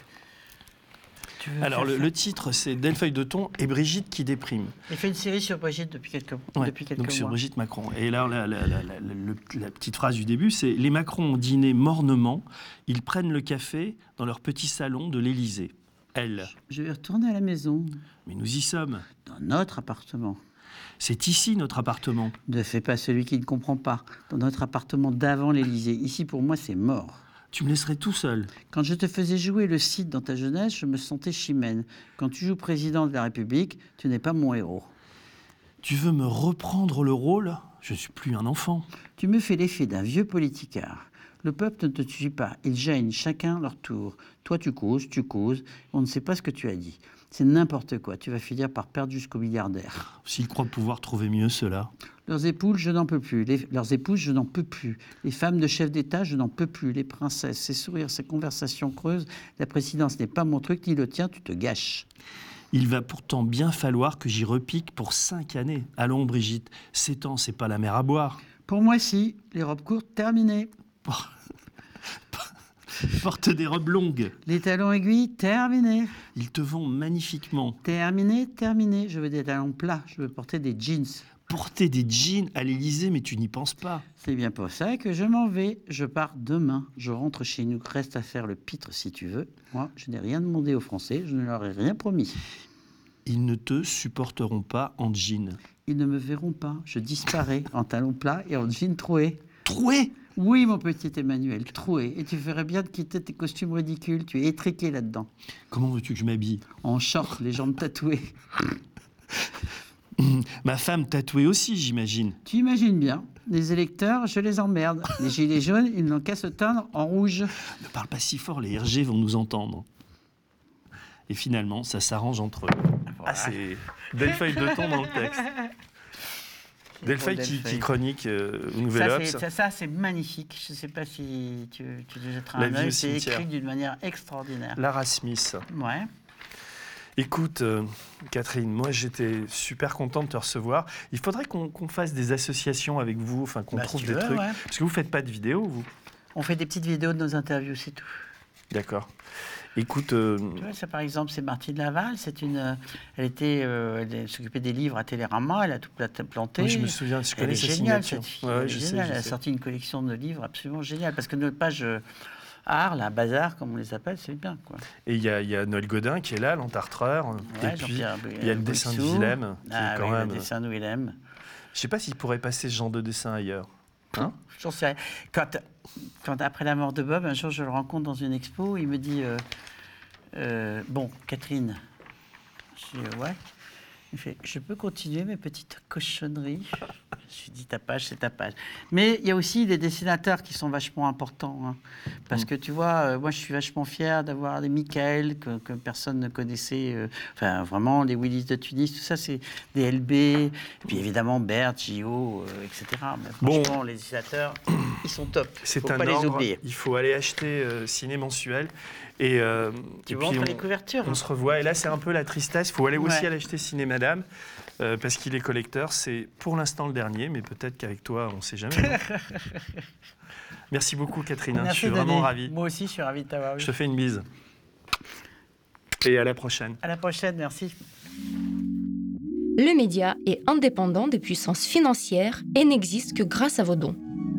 Tu veux alors le, titre c'est Delfeuille de Thon et Brigitte qui déprime. Il fait une série sur Brigitte depuis quelques, Ouais, depuis quelques donc sur. Brigitte Macron. Et là, la, la- la- la- le- la petite phrase du début, c'est Les Macron ont dîné mornement, ils prennent le café dans leur petit salon de l'Élysée. Elle. Je vais retourner à la maison, Mais nous y sommes. dans notre appartement. C'est ici notre appartement. Ne fais pas celui qui ne comprend pas. Dans notre appartement d'avant l'Élysée. Ici, pour moi, c'est mort. Tu me laisserais tout seul. Quand je te faisais jouer le Cid dans ta jeunesse, je me sentais chimène. Quand tu joues président de la République, tu n'es pas mon héros. Tu veux me reprendre le rôle? Je ne suis plus un enfant. Tu me fais l'effet d'un vieux politicard. Le peuple ne te suit pas. Ils gênent chacun leur tour. Toi, tu causes, tu causes. On ne sait pas ce que tu as dit. C'est n'importe quoi. Tu vas finir par perdre jusqu'au milliardaire. S'ils croient pouvoir trouver mieux, cela. Leurs épouses, je n'en peux plus. Les- leurs épouses, je n'en peux plus. Les femmes de chef d'État, je n'en peux plus. Les princesses, ces sourires, ces conversations creuses. La présidence n'est pas mon truc, ni le tien, tu te gâches. Il va pourtant bien falloir que j'y repique pour cinq années. Allons, Brigitte, sept ans, c'est pas la mer à boire. Pour moi, si. Les robes courtes, terminées. Porte des robes longues. Les talons aiguilles, terminé. Ils te vont magnifiquement. Terminé, terminé. Je veux des talons plats. Je veux porter des jeans. Porter des jeans à l'Élysée, mais tu n'y penses pas. C'est bien pour ça que je m'en vais. Je pars demain. Je rentre chez nous. Reste à faire le pitre si tu veux. Moi, je n'ai rien demandé aux Français. Je ne leur ai rien promis. Ils ne te supporteront pas en jean. Ils ne me verront pas. Je disparais en talons plats et en jean troué. Troué Oui, mon petit Emmanuel, troué. Et tu ferais bien de quitter tes costumes ridicules. Tu es étriqué là-dedans. Comment veux-tu que je m'habille? En short, les jambes tatouées. Ma femme tatouée aussi, j'imagine. Tu imagines bien. Les électeurs, je les emmerde. Les gilets jaunes, ils n'ont qu'à se teindre en rouge. Ne parle pas si fort, les RG vont nous entendre. Et finalement, ça s'arrange entre eux. Ah, c'est belle feuille de ton dans le texte. Delphi qui, qui chronique euh, au Nouvel Ça, Obs. c'est- ça, ça, c'est magnifique. Je ne sais pas si tu, tu le jetteras un œil. C'est écrit d'une manière extraordinaire. Lara Smith. Ouais. Écoute, euh, Catherine, moi j'étais super content de te recevoir. Il faudrait qu'on fasse des associations avec vous, enfin qu'on Bah, trouve des veux, trucs. ouais. Parce que vous faites pas de vidéos, vous On fait des petites vidéos de nos interviews, c'est tout. D'accord. Écoute, euh, Tu vois, ça par exemple, c'est Martine Laval. C'est une, euh, elle était, euh, elle s'occupait des livres à Télérama. Elle a tout pla- planté. oui, je me souviens, je Elle connais est sa géniale, cette fille. Ouais, Elle est je sais, géniale. je Elle a sais. sorti une collection de livres absolument géniale. Parce que notre page art, là, bazar, comme on les appelle, c'est bien. Quoi. Et il y, a- il y a Noël Godin qui est là, l'entartreur. Ouais, et puis, il y a le dessin de. Willem, qui Ah, est quand oui, même... Le dessin de Willem. Je sais pas s'il pourrait passer ce genre de dessin ailleurs. Hein? J'en sais rien. Quand, quand, après la mort de Bob, un jour, je le rencontre dans une expo, il me dit euh, euh, Bon, Catherine. Je dis Ouais. Fait Je peux continuer mes petites cochonneries Je lui dis Ta page, c'est ta page. Mais il y a aussi des dessinateurs qui sont vachement importants. hein. Parce que tu vois, euh, moi, je suis vachement fier d'avoir des Michael que, que personne ne connaissait. euh, enfin, vraiment, les Willis de Tunis, tout ça, c'est des LB. Et puis évidemment, Bert, Gio, euh, etc. Mais Bon. franchement, les dessinateurs, ils sont top. C'est un pas les ordre. oublier. Il faut aller acheter euh, Ciné Mensuel. Et, euh, Tu et vois, puis entre on- les couvertures. On hein. se revoit. Et là, c'est un peu la tristesse. Il faut aller aussi Ouais. aller acheter Ciné Madame. euh, parce qu'il est collecteur. C'est pour l'instant le dernier, mais peut-être qu'avec toi, on ne sait jamais. hein. Merci beaucoup, Catherine. hein. Je Merci, suis vraiment ravi. Moi aussi, je suis ravi de t'avoir vu. Je te fais une bise. Et à la prochaine. À la prochaine, merci. Le média est indépendant des puissances financières et n'existe que grâce à vos dons.